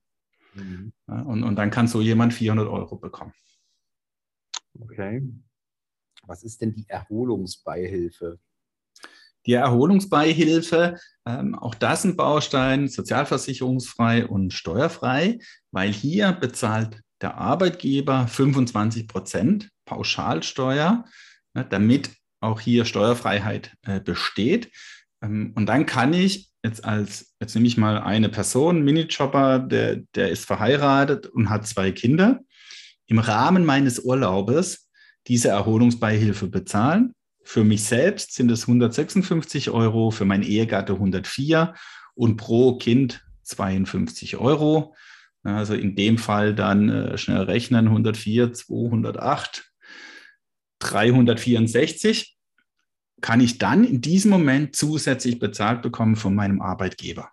Mhm. Ja, und, und dann kann so jemand 400 Euro bekommen. Okay. Was ist denn die Erholungsbeihilfe? Die Erholungsbeihilfe, ähm, auch das ein Baustein, sozialversicherungsfrei und steuerfrei, weil hier bezahlt der Arbeitgeber 25 Prozent Pauschalsteuer, ne, damit auch hier Steuerfreiheit äh, besteht. Ähm, und dann kann ich jetzt als, jetzt nehme ich mal eine Person, Minijobber, der, der ist verheiratet und hat zwei Kinder, im Rahmen meines Urlaubes diese Erholungsbeihilfe bezahlen. Für mich selbst sind es 156 Euro, für mein Ehegatte 104 und pro Kind 52 Euro. Also in dem Fall dann äh, schnell rechnen, 104, 208, 364 kann ich dann in diesem Moment zusätzlich bezahlt bekommen von meinem Arbeitgeber.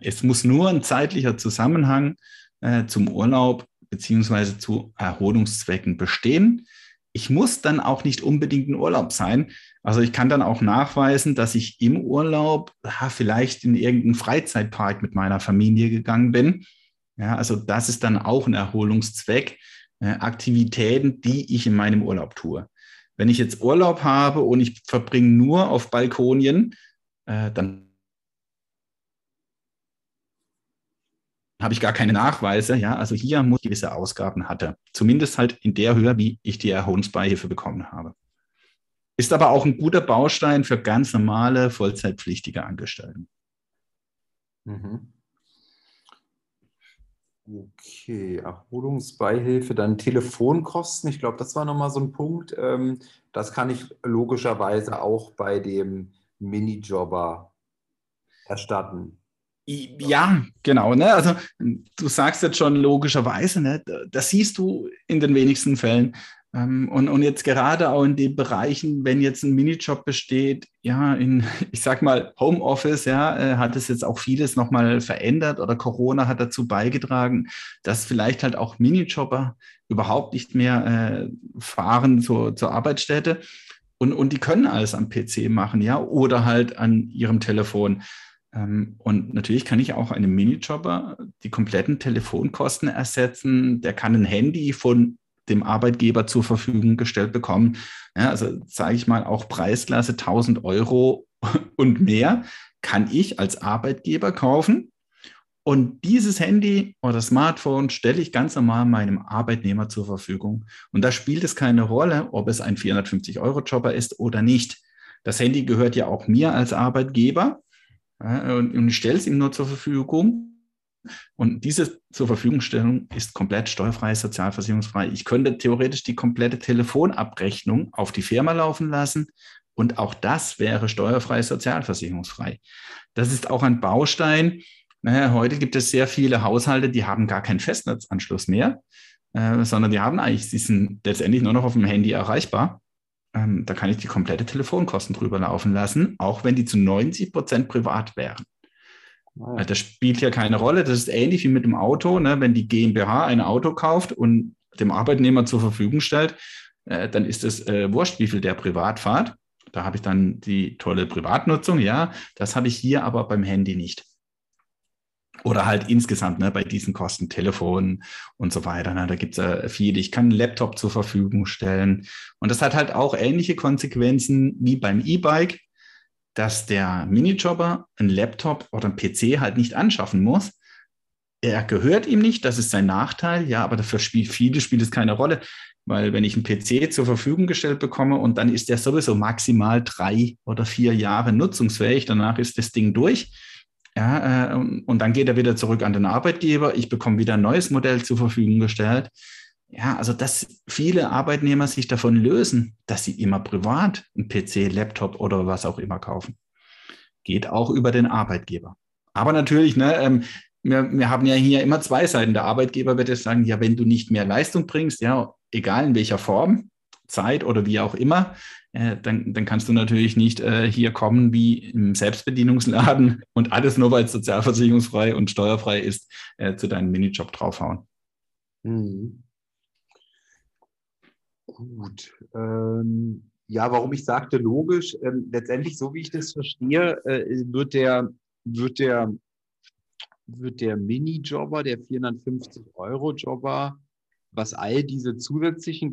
Es muss nur ein zeitlicher Zusammenhang äh, zum Urlaub beziehungsweise zu Erholungszwecken bestehen. Ich muss dann auch nicht unbedingt in Urlaub sein. Also ich kann dann auch nachweisen, dass ich im Urlaub ja, vielleicht in irgendeinen Freizeitpark mit meiner Familie gegangen bin. Ja, also das ist dann auch ein Erholungszweck, äh, Aktivitäten, die ich in meinem Urlaub tue. Wenn ich jetzt Urlaub habe und ich verbringe nur auf Balkonien, äh, dann habe ich gar keine Nachweise. Ja, also hier muss ich gewisse Ausgaben hatte. Zumindest halt in der Höhe, wie ich die Erholungsbeihilfe bekommen habe. Ist aber auch ein guter Baustein für ganz normale, vollzeitpflichtige Angestellten. Mhm. Okay, Erholungsbeihilfe, dann Telefonkosten. Ich glaube, das war nochmal so ein Punkt. Ähm, das kann ich logischerweise auch bei dem Minijobber erstatten. Ja, genau. Ne? Also du sagst jetzt schon logischerweise, ne? das siehst du in den wenigsten Fällen. Ähm, und, und jetzt gerade auch in den Bereichen, wenn jetzt ein Minijob besteht, ja, in, ich sag mal, Homeoffice, ja, äh, hat es jetzt auch vieles nochmal verändert oder Corona hat dazu beigetragen, dass vielleicht halt auch Minijobber überhaupt nicht mehr äh, fahren zur, zur Arbeitsstätte. Und, und die können alles am PC machen, ja, oder halt an ihrem Telefon. Ähm, und natürlich kann ich auch einem Minijobber die kompletten Telefonkosten ersetzen. Der kann ein Handy von dem Arbeitgeber zur Verfügung gestellt bekommen. Ja, also sage ich mal, auch Preisklasse 1000 Euro und mehr kann ich als Arbeitgeber kaufen. Und dieses Handy oder Smartphone stelle ich ganz normal meinem Arbeitnehmer zur Verfügung. Und da spielt es keine Rolle, ob es ein 450-Euro-Jobber ist oder nicht. Das Handy gehört ja auch mir als Arbeitgeber und, ich stelle es ihm nur zur Verfügung. Und diese zur Verfügungstellung ist komplett steuerfrei, sozialversicherungsfrei. Ich könnte theoretisch die komplette Telefonabrechnung auf die Firma laufen lassen und auch das wäre steuerfrei, sozialversicherungsfrei. Das ist auch ein Baustein. Naja, heute gibt es sehr viele Haushalte, die haben gar keinen Festnetzanschluss mehr, äh, sondern die haben eigentlich, sie sind letztendlich nur noch auf dem Handy erreichbar. Ähm, da kann ich die komplette Telefonkosten drüber laufen lassen, auch wenn die zu 90 Prozent privat wären. Ah. Das spielt hier keine Rolle. Das ist ähnlich wie mit dem Auto. Ne? Wenn die GmbH ein Auto kauft und dem Arbeitnehmer zur Verfügung stellt, äh, dann ist es äh, wurscht, wie viel der privat fahrt. Da habe ich dann die tolle Privatnutzung. Ja, das habe ich hier aber beim Handy nicht. Oder halt insgesamt ne, bei diesen Kosten, Telefon und so weiter. Ne, da gibt es äh, viele. Ich kann einen Laptop zur Verfügung stellen. Und das hat halt auch ähnliche Konsequenzen wie beim E-Bike dass der Minijobber einen Laptop oder einen PC halt nicht anschaffen muss, er gehört ihm nicht, das ist sein Nachteil, ja, aber für viele spielt es keine Rolle, weil wenn ich einen PC zur Verfügung gestellt bekomme und dann ist der sowieso maximal drei oder vier Jahre nutzungsfähig, danach ist das Ding durch. Ja, äh, und dann geht er wieder zurück an den Arbeitgeber. Ich bekomme wieder ein neues Modell zur Verfügung gestellt. Ja, also dass viele Arbeitnehmer sich davon lösen, dass sie immer privat einen PC, Laptop oder was auch immer kaufen. Geht auch über den Arbeitgeber. Aber natürlich, ne, ähm, wir, wir haben ja hier immer zwei Seiten. Der Arbeitgeber wird jetzt sagen, ja, wenn du nicht mehr Leistung bringst, ja, egal in welcher Form, Zeit oder wie auch immer, äh, dann, dann kannst du natürlich nicht äh, hier kommen wie im Selbstbedienungsladen und alles nur, weil es sozialversicherungsfrei und steuerfrei ist, äh, zu deinem Minijob draufhauen. Hm. Gut. Ähm, ja, warum ich sagte logisch, ähm, letztendlich, so wie ich das verstehe, äh, wird der, wird der wird der Minijobber, der 450-Euro-Jobber, was all diese zusätzlichen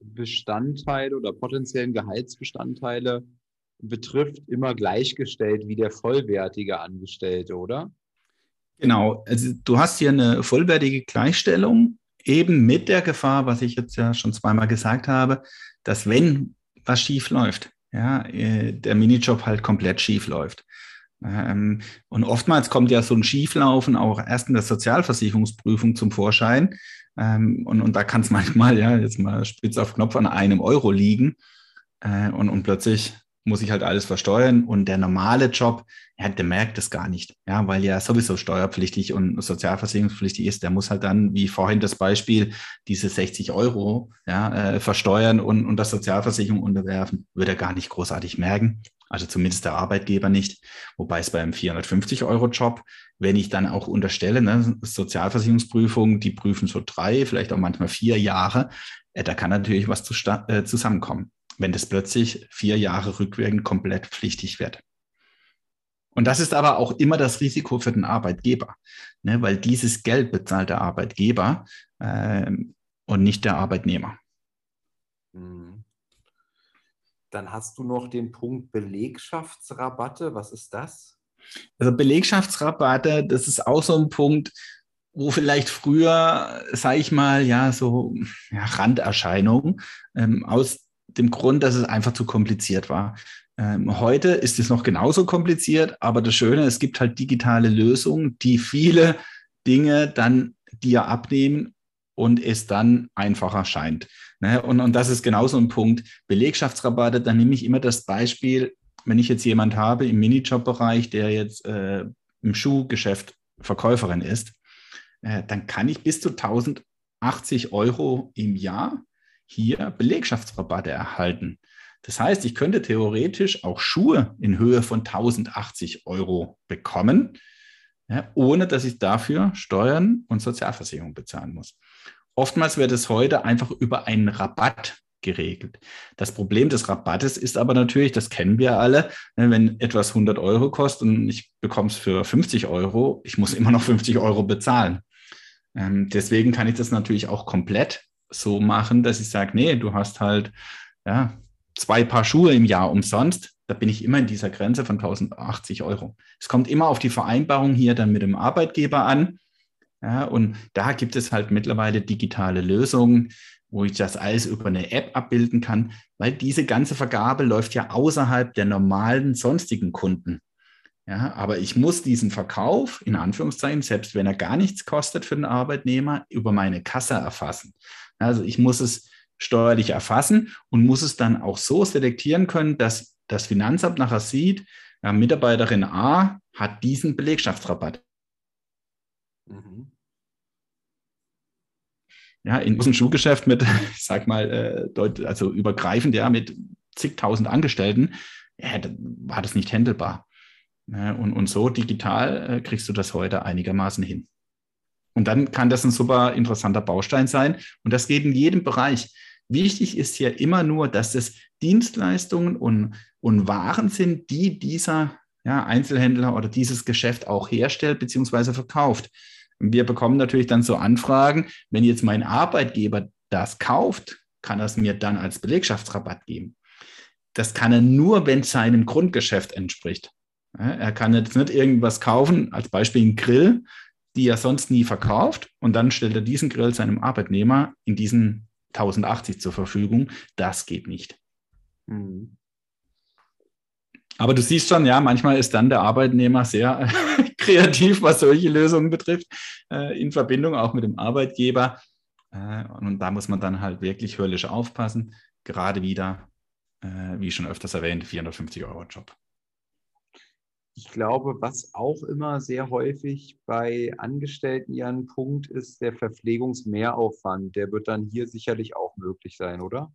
Gehaltsbestandteile oder potenziellen Gehaltsbestandteile betrifft, immer gleichgestellt wie der vollwertige Angestellte, oder? Genau, also du hast hier eine vollwertige Gleichstellung, eben mit der Gefahr, was ich jetzt ja schon zweimal gesagt habe, dass wenn was schief läuft, ja, äh, der Minijob halt komplett schief läuft. Ähm, und oftmals kommt ja so ein Schieflaufen auch erst in der Sozialversicherungsprüfung zum Vorschein. Ähm, und, und da kann es manchmal, ja, jetzt mal spitz auf Knopf an einem Euro liegen. Äh, und, und plötzlich muss ich halt alles versteuern und der normale Job, ja, der merkt es gar nicht, ja, weil ja sowieso steuerpflichtig und sozialversicherungspflichtig ist, der muss halt dann, wie vorhin das Beispiel, diese 60 Euro ja, äh, versteuern und, und das Sozialversicherung unterwerfen, würde er gar nicht großartig merken. Also zumindest der Arbeitgeber nicht. Wobei es beim 450-Euro-Job, wenn ich dann auch unterstelle, ne, Sozialversicherungsprüfung, die prüfen so drei, vielleicht auch manchmal vier Jahre, äh, da kann natürlich was zu, äh, zusammenkommen, wenn das plötzlich vier Jahre rückwirkend komplett pflichtig wird. Und das ist aber auch immer das Risiko für den Arbeitgeber, ne, weil dieses Geld bezahlt der Arbeitgeber äh, und nicht der Arbeitnehmer. Mhm. Dann hast du noch den Punkt Belegschaftsrabatte. Was ist das? Also Belegschaftsrabatte, das ist auch so ein Punkt, wo vielleicht früher, sage ich mal, ja, so ja, Randerscheinungen ähm, aus dem Grund, dass es einfach zu kompliziert war. Ähm, heute ist es noch genauso kompliziert, aber das Schöne, es gibt halt digitale Lösungen, die viele Dinge dann dir abnehmen und es dann einfacher scheint. Ne? Und, und das ist genauso ein Punkt. Belegschaftsrabatte, da nehme ich immer das Beispiel, wenn ich jetzt jemand habe im Minijob-Bereich, der jetzt äh, im Schuhgeschäft Verkäuferin ist, äh, dann kann ich bis zu 1080 Euro im Jahr hier Belegschaftsrabatte erhalten. Das heißt, ich könnte theoretisch auch Schuhe in Höhe von 1080 Euro bekommen, ja, ohne dass ich dafür Steuern und Sozialversicherung bezahlen muss. Oftmals wird es heute einfach über einen Rabatt geregelt. Das Problem des Rabattes ist aber natürlich, das kennen wir alle, ne, wenn etwas 100 Euro kostet und ich bekomme es für 50 Euro, ich muss immer noch 50 Euro bezahlen. Ähm, deswegen kann ich das natürlich auch komplett so machen, dass ich sage, nee, du hast halt ja, zwei Paar Schuhe im Jahr umsonst. Da bin ich immer in dieser Grenze von 1080 Euro. Es kommt immer auf die Vereinbarung hier dann mit dem Arbeitgeber an. Ja, und da gibt es halt mittlerweile digitale Lösungen, wo ich das alles über eine App abbilden kann, weil diese ganze Vergabe läuft ja außerhalb der normalen sonstigen Kunden. Ja, aber ich muss diesen Verkauf, in Anführungszeichen, selbst wenn er gar nichts kostet für den Arbeitnehmer, über meine Kasse erfassen. Also ich muss es steuerlich erfassen und muss es dann auch so selektieren können, dass das Finanzamt nachher sieht, ja, Mitarbeiterin A hat diesen Belegschaftsrabatt. Mhm. Ja, in diesem Schuhgeschäft mit, ich sag mal, äh, also übergreifend, ja, mit zigtausend Angestellten, ja, war das nicht händelbar. Ja, und, und so digital äh, kriegst du das heute einigermaßen hin. Und dann kann das ein super interessanter Baustein sein. Und das geht in jedem Bereich. Wichtig ist hier immer nur, dass es Dienstleistungen und, und Waren sind, die dieser ja, Einzelhändler oder dieses Geschäft auch herstellt bzw. verkauft. Wir bekommen natürlich dann so Anfragen, wenn jetzt mein Arbeitgeber das kauft, kann er es mir dann als Belegschaftsrabatt geben. Das kann er nur, wenn es seinem Grundgeschäft entspricht. Er kann jetzt nicht irgendwas kaufen, als Beispiel einen Grill, die er sonst nie verkauft und dann stellt er diesen Grill seinem Arbeitnehmer in diesen 1080 zur Verfügung. Das geht nicht. Mhm. Aber du siehst schon, ja, manchmal ist dann der Arbeitnehmer sehr kreativ, was solche Lösungen betrifft, äh, in Verbindung auch mit dem Arbeitgeber. Äh, und da muss man dann halt wirklich höllisch aufpassen. Gerade wieder, äh, wie schon öfters erwähnt, 450 Euro Job. Ich glaube, was auch immer sehr häufig bei Angestellten ja ein Punkt ist, der Verpflegungsmehraufwand. Der wird dann hier sicherlich auch möglich sein, oder?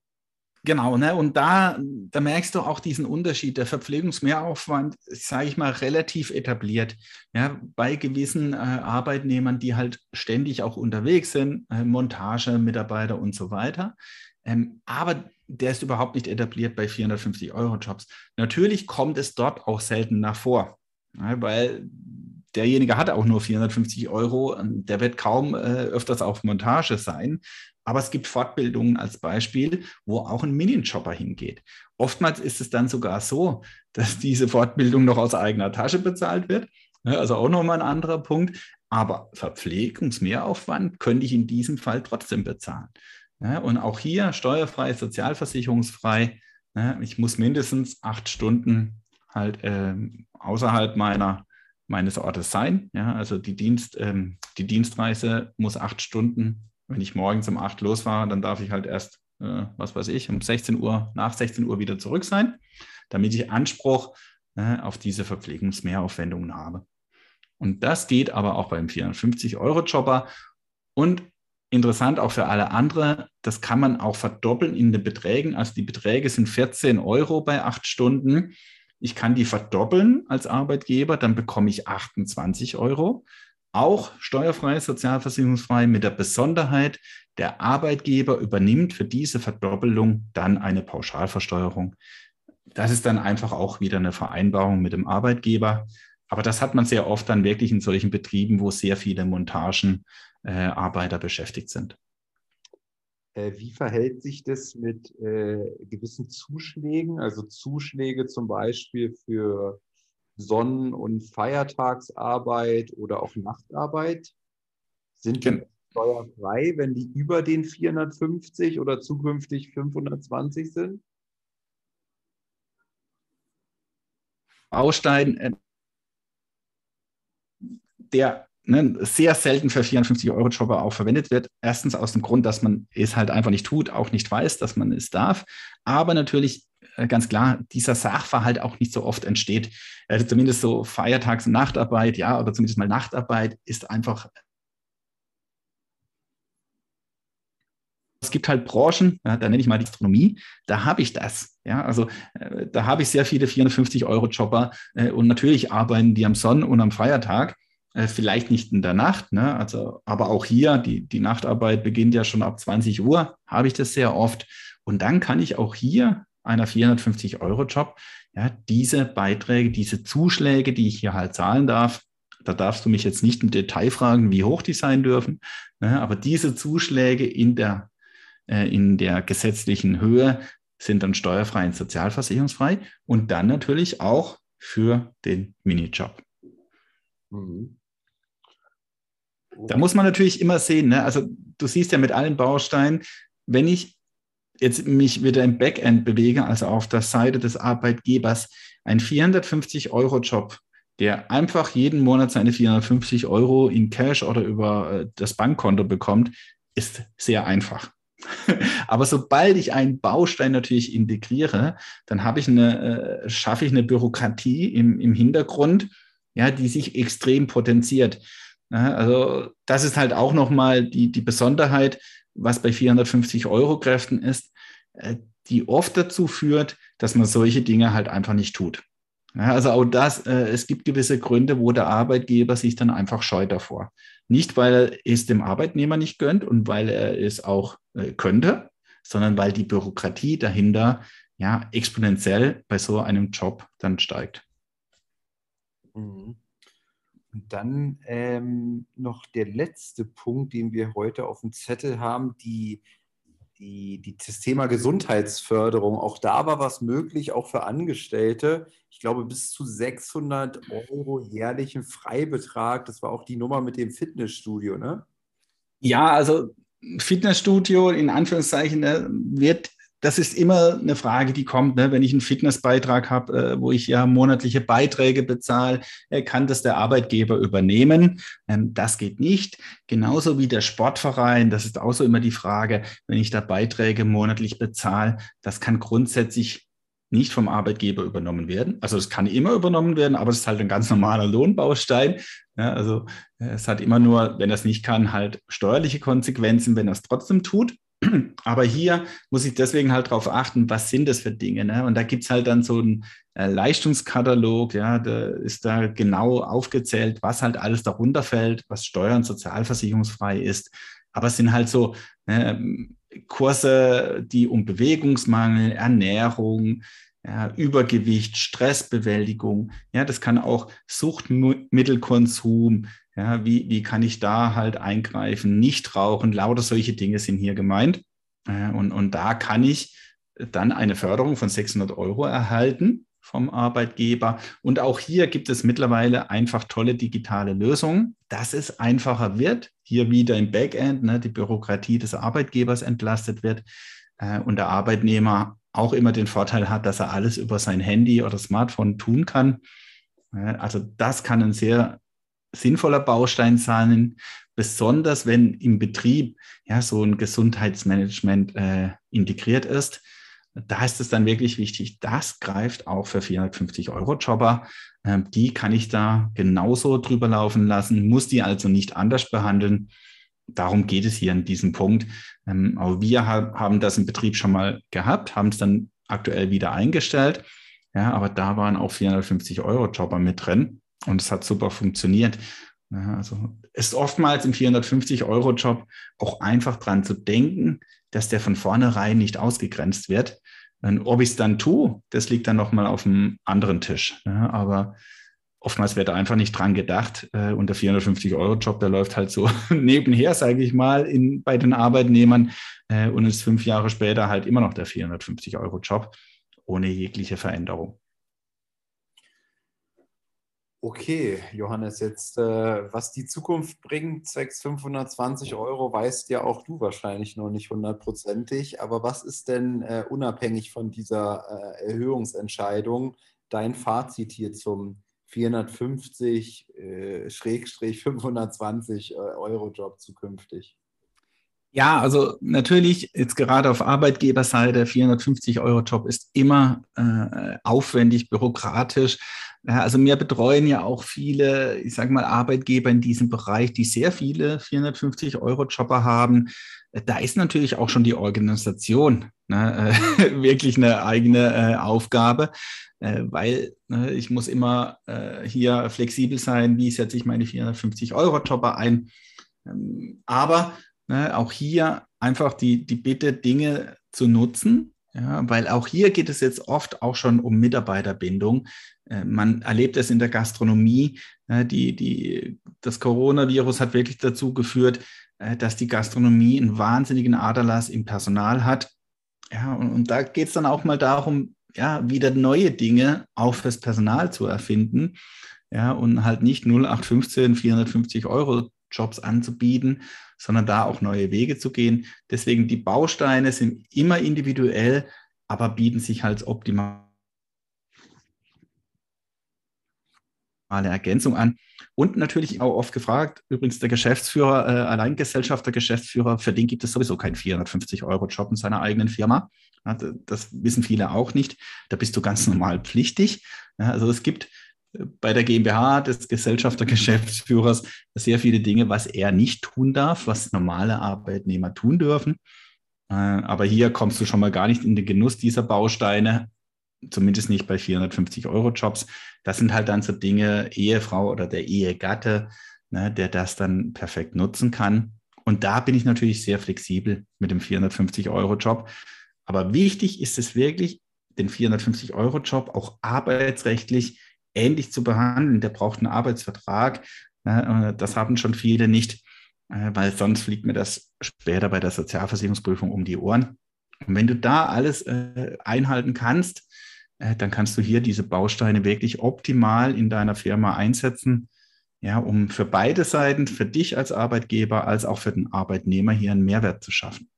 Genau, ne? und da, da merkst du auch diesen Unterschied. Der Verpflegungsmehraufwand, sage ich mal, relativ etabliert. Ja, bei gewissen äh, Arbeitnehmern, die halt ständig auch unterwegs sind, äh, Montage, Mitarbeiter und so weiter. Ähm, aber der ist überhaupt nicht etabliert bei 450 Euro Jobs. Natürlich kommt es dort auch selten nach vor, ja, weil derjenige hat auch nur 450 Euro, der wird kaum äh, öfters auf Montage sein. Aber es gibt Fortbildungen als Beispiel, wo auch ein Minijobber hingeht. Oftmals ist es dann sogar so, dass diese Fortbildung noch aus eigener Tasche bezahlt wird. Also auch nochmal ein anderer Punkt. Aber Verpflegungsmehraufwand könnte ich in diesem Fall trotzdem bezahlen. Und auch hier steuerfrei, sozialversicherungsfrei. Ich muss mindestens acht Stunden halt äh, außerhalb meiner, meines Ortes sein. Also die, Dienst, ähm, die Dienstreise muss acht Stunden wenn ich morgens um 8 losfahre, dann darf ich halt erst, äh, was weiß ich, um 16 Uhr, nach 16 Uhr wieder zurück sein, damit ich Anspruch äh, auf diese Verpflegungsmehraufwendungen habe. Und das geht aber auch beim 450-Euro-Jobber. Und interessant auch für alle anderen, das kann man auch verdoppeln in den Beträgen. Also die Beträge sind 14 Euro bei acht Stunden. Ich kann die verdoppeln als Arbeitgeber, dann bekomme ich 28 Euro auch steuerfrei, sozialversicherungsfrei mit der Besonderheit, der Arbeitgeber übernimmt für diese Verdoppelung dann eine Pauschalversteuerung. Das ist dann einfach auch wieder eine Vereinbarung mit dem Arbeitgeber. Aber das hat man sehr oft dann wirklich in solchen Betrieben, wo sehr viele Montagenarbeiter äh, beschäftigt sind. Äh, wie verhält sich das mit äh, gewissen Zuschlägen? Also Zuschläge zum Beispiel für Sonnen- und Feiertagsarbeit oder auch Nachtarbeit sind die steuerfrei, wenn die über den 450 oder zukünftig 520 sind? Baustein, äh, der ne, sehr selten für 54 Euro Jobber auch verwendet wird. Erstens aus dem Grund, dass man es halt einfach nicht tut, auch nicht weiß, dass man es darf. Aber natürlich äh, ganz klar dieser Sachverhalt auch nicht so oft entsteht. Also zumindest so Feiertags- und Nachtarbeit, ja, oder zumindest mal Nachtarbeit ist einfach. Es gibt halt Branchen, da nenne ich mal die Astronomie, da habe ich das. Ja, also äh, da habe ich sehr viele 450-Euro-Jobber äh, und natürlich arbeiten die am Sonn- und am Feiertag. Äh, vielleicht nicht in der Nacht, ne? also, aber auch hier, die, die Nachtarbeit beginnt ja schon ab 20 Uhr, habe ich das sehr oft. Und dann kann ich auch hier einer 450-Euro-Job, ja, diese Beiträge, diese Zuschläge, die ich hier halt zahlen darf, da darfst du mich jetzt nicht im Detail fragen, wie hoch die sein dürfen, ne, aber diese Zuschläge in der, äh, in der gesetzlichen Höhe sind dann steuerfrei und sozialversicherungsfrei und dann natürlich auch für den Minijob. Mhm. Da muss man natürlich immer sehen, ne? also du siehst ja mit allen Bausteinen, wenn ich jetzt mich wieder im Backend bewege, also auf der Seite des Arbeitgebers, ein 450-Euro-Job, der einfach jeden Monat seine 450 Euro in Cash oder über äh, das Bankkonto bekommt, ist sehr einfach. Aber sobald ich einen Baustein natürlich integriere, dann habe ich eine, äh, schaffe ich eine Bürokratie im, im Hintergrund, ja, die sich extrem potenziert. Ja, also das ist halt auch nochmal die, die Besonderheit, was bei 450 Euro Kräften ist, äh, die oft dazu führt, dass man solche Dinge halt einfach nicht tut. Ja, also auch das, äh, es gibt gewisse Gründe, wo der Arbeitgeber sich dann einfach scheut davor. Nicht, weil er es dem Arbeitnehmer nicht gönnt und weil er es auch äh, könnte, sondern weil die Bürokratie dahinter ja exponentiell bei so einem Job dann steigt. Mhm. Und dann ähm, noch der letzte Punkt, den wir heute auf dem Zettel haben, die, die, die, das Thema Gesundheitsförderung, auch da war was möglich, auch für Angestellte. Ich glaube, bis zu 600 Euro jährlichen Freibetrag. Das war auch die Nummer mit dem Fitnessstudio, ne? Ja, also Fitnessstudio in Anführungszeichen ne, wird das ist immer eine Frage, die kommt, ne? wenn ich einen Fitnessbeitrag habe, äh, wo ich ja monatliche Beiträge bezahle, äh, kann das der Arbeitgeber übernehmen. Ähm, das geht nicht. Genauso wie der Sportverein, das ist auch so immer die Frage, wenn ich da Beiträge monatlich bezahle, das kann grundsätzlich nicht vom Arbeitgeber übernommen werden. Also es kann immer übernommen werden, aber es ist halt ein ganz normaler Lohnbaustein. Ja, also äh, es hat immer nur, wenn es nicht kann, halt steuerliche Konsequenzen, wenn es trotzdem tut. Aber hier muss ich deswegen halt darauf achten, was sind das für Dinge. Ne? Und da gibt es halt dann so einen äh, Leistungskatalog, ja, da ist da genau aufgezählt, was halt alles darunter fällt, was steuern sozialversicherungsfrei ist. Aber es sind halt so ne, Kurse, die um Bewegungsmangel, Ernährung, ja, Übergewicht, Stressbewältigung, ja, das kann auch Suchtmittelkonsum, ja, wie, wie kann ich da halt eingreifen? Nicht rauchen, lauter solche Dinge sind hier gemeint. Und, und da kann ich dann eine Förderung von 600 Euro erhalten vom Arbeitgeber. Und auch hier gibt es mittlerweile einfach tolle digitale Lösungen, dass es einfacher wird. Hier wieder im Backend ne, die Bürokratie des Arbeitgebers entlastet wird äh, und der Arbeitnehmer auch immer den Vorteil hat, dass er alles über sein Handy oder Smartphone tun kann. Also das kann ein sehr sinnvoller Baustein sein, besonders wenn im Betrieb ja so ein Gesundheitsmanagement äh, integriert ist. Da ist es dann wirklich wichtig, das greift auch für 450 Euro Jobber. Ähm, die kann ich da genauso drüber laufen lassen, muss die also nicht anders behandeln. Darum geht es hier in diesem Punkt. Ähm, aber wir haben das im Betrieb schon mal gehabt, haben es dann aktuell wieder eingestellt. Ja, aber da waren auch 450 Euro Jobber mit drin. Und es hat super funktioniert. Also ist oftmals im 450-Euro-Job auch einfach dran zu denken, dass der von vornherein nicht ausgegrenzt wird. Und ob ich es dann tue, das liegt dann nochmal auf einem anderen Tisch. Aber oftmals wird da einfach nicht dran gedacht. Äh, und der 450-Euro-Job, der läuft halt so nebenher, sage ich mal, in, bei den Arbeitnehmern äh, und ist fünf Jahre später halt immer noch der 450-Euro-Job ohne jegliche Veränderung. Okay, Johannes, jetzt äh, was die Zukunft bringt, 620 Euro, weißt ja auch du wahrscheinlich noch nicht hundertprozentig. Aber was ist denn äh, unabhängig von dieser äh, Erhöhungsentscheidung dein Fazit hier zum 450 520 äh, äh, Euro Job zukünftig? Ja, also natürlich jetzt gerade auf Arbeitgeberseite 450 Euro Job ist immer äh, aufwendig, bürokratisch. Also wir betreuen ja auch viele, ich sage mal, Arbeitgeber in diesem Bereich, die sehr viele 450 Euro Jobber haben. Da ist natürlich auch schon die Organisation ne, äh, wirklich eine eigene äh, Aufgabe, äh, weil ne, ich muss immer äh, hier flexibel sein, wie setze ich meine 450 Euro Jobber ein. Ähm, aber Ne, auch hier einfach die, die Bitte, Dinge zu nutzen, ja, weil auch hier geht es jetzt oft auch schon um Mitarbeiterbindung. Äh, man erlebt es in der Gastronomie. Äh, die, die, das Coronavirus hat wirklich dazu geführt, äh, dass die Gastronomie einen wahnsinnigen Aderlass im Personal hat. Ja, und, und da geht es dann auch mal darum, ja, wieder neue Dinge auch fürs Personal zu erfinden. Ja, und halt nicht 0815 450 Euro Jobs anzubieten, sondern da auch neue Wege zu gehen. Deswegen die Bausteine sind immer individuell, aber bieten sich als optimale Ergänzung an. Und natürlich auch oft gefragt, übrigens der Geschäftsführer, äh, Alleingesellschafter, Geschäftsführer, für den gibt es sowieso keinen 450-Euro-Job in seiner eigenen Firma. Das wissen viele auch nicht. Da bist du ganz normal pflichtig. Also es gibt bei der GmbH des Gesellschafter-Geschäftsführers sehr viele Dinge, was er nicht tun darf, was normale Arbeitnehmer tun dürfen. Äh, aber hier kommst du schon mal gar nicht in den Genuss dieser Bausteine, zumindest nicht bei 450 Euro Jobs. Das sind halt dann so Dinge, Ehefrau oder der Ehegatte, ne, der das dann perfekt nutzen kann. Und da bin ich natürlich sehr flexibel mit dem 450 Euro Job. Aber wichtig ist es wirklich, den 450 Euro Job auch arbeitsrechtlich ähnlich zu behandeln. Der braucht einen Arbeitsvertrag. Das haben schon viele nicht. äh, weil sonst fliegt mir das später bei der Sozialversicherungsprüfung um die Ohren. Und wenn du da alles äh, einhalten kannst, äh, dann kannst du hier diese Bausteine wirklich optimal in deiner Firma einsetzen, ja, um für beide Seiten, für dich als Arbeitgeber als auch für den Arbeitnehmer hier einen Mehrwert zu schaffen.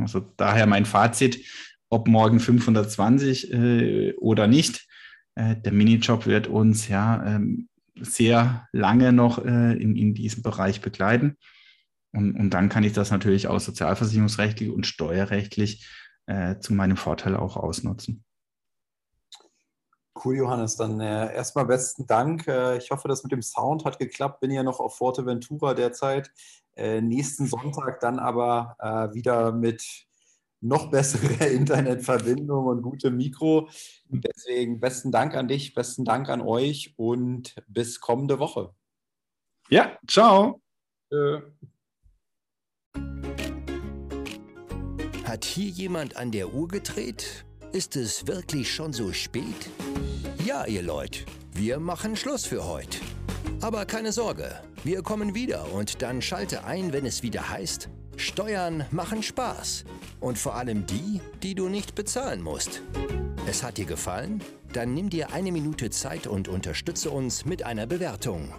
Also daher mein Fazit, ob morgen 520 äh, oder nicht, äh, der Minijob wird uns ja ähm, sehr lange noch äh, in, in diesem Bereich begleiten. Und, und dann kann ich das natürlich auch sozialversicherungsrechtlich und steuerrechtlich äh, zu meinem Vorteil auch ausnutzen. Cool, Johannes. Dann äh, erstmal besten Dank. Äh, ich hoffe, das mit dem Sound hat geklappt. Bin ja noch auf Forteventura derzeit. Äh, nächsten Sonntag dann aber wieder mit noch bessere Internetverbindung und gutem Mikro. Deswegen besten Dank an dich, besten Dank an euch und bis kommende Woche. Ja, ciao. Äh. Hat hier jemand an der Uhr gedreht? Ist es wirklich schon so spät? Ja, ihr Leute, wir machen Schluss für heute. Aber keine Sorge, wir kommen wieder und dann schalte ein, wenn es wieder heißt, Steuern machen Spaß. Und vor allem die, die du nicht bezahlen musst. Es hat dir gefallen? Dann nimm dir eine Minute Zeit und unterstütze uns mit einer Bewertung.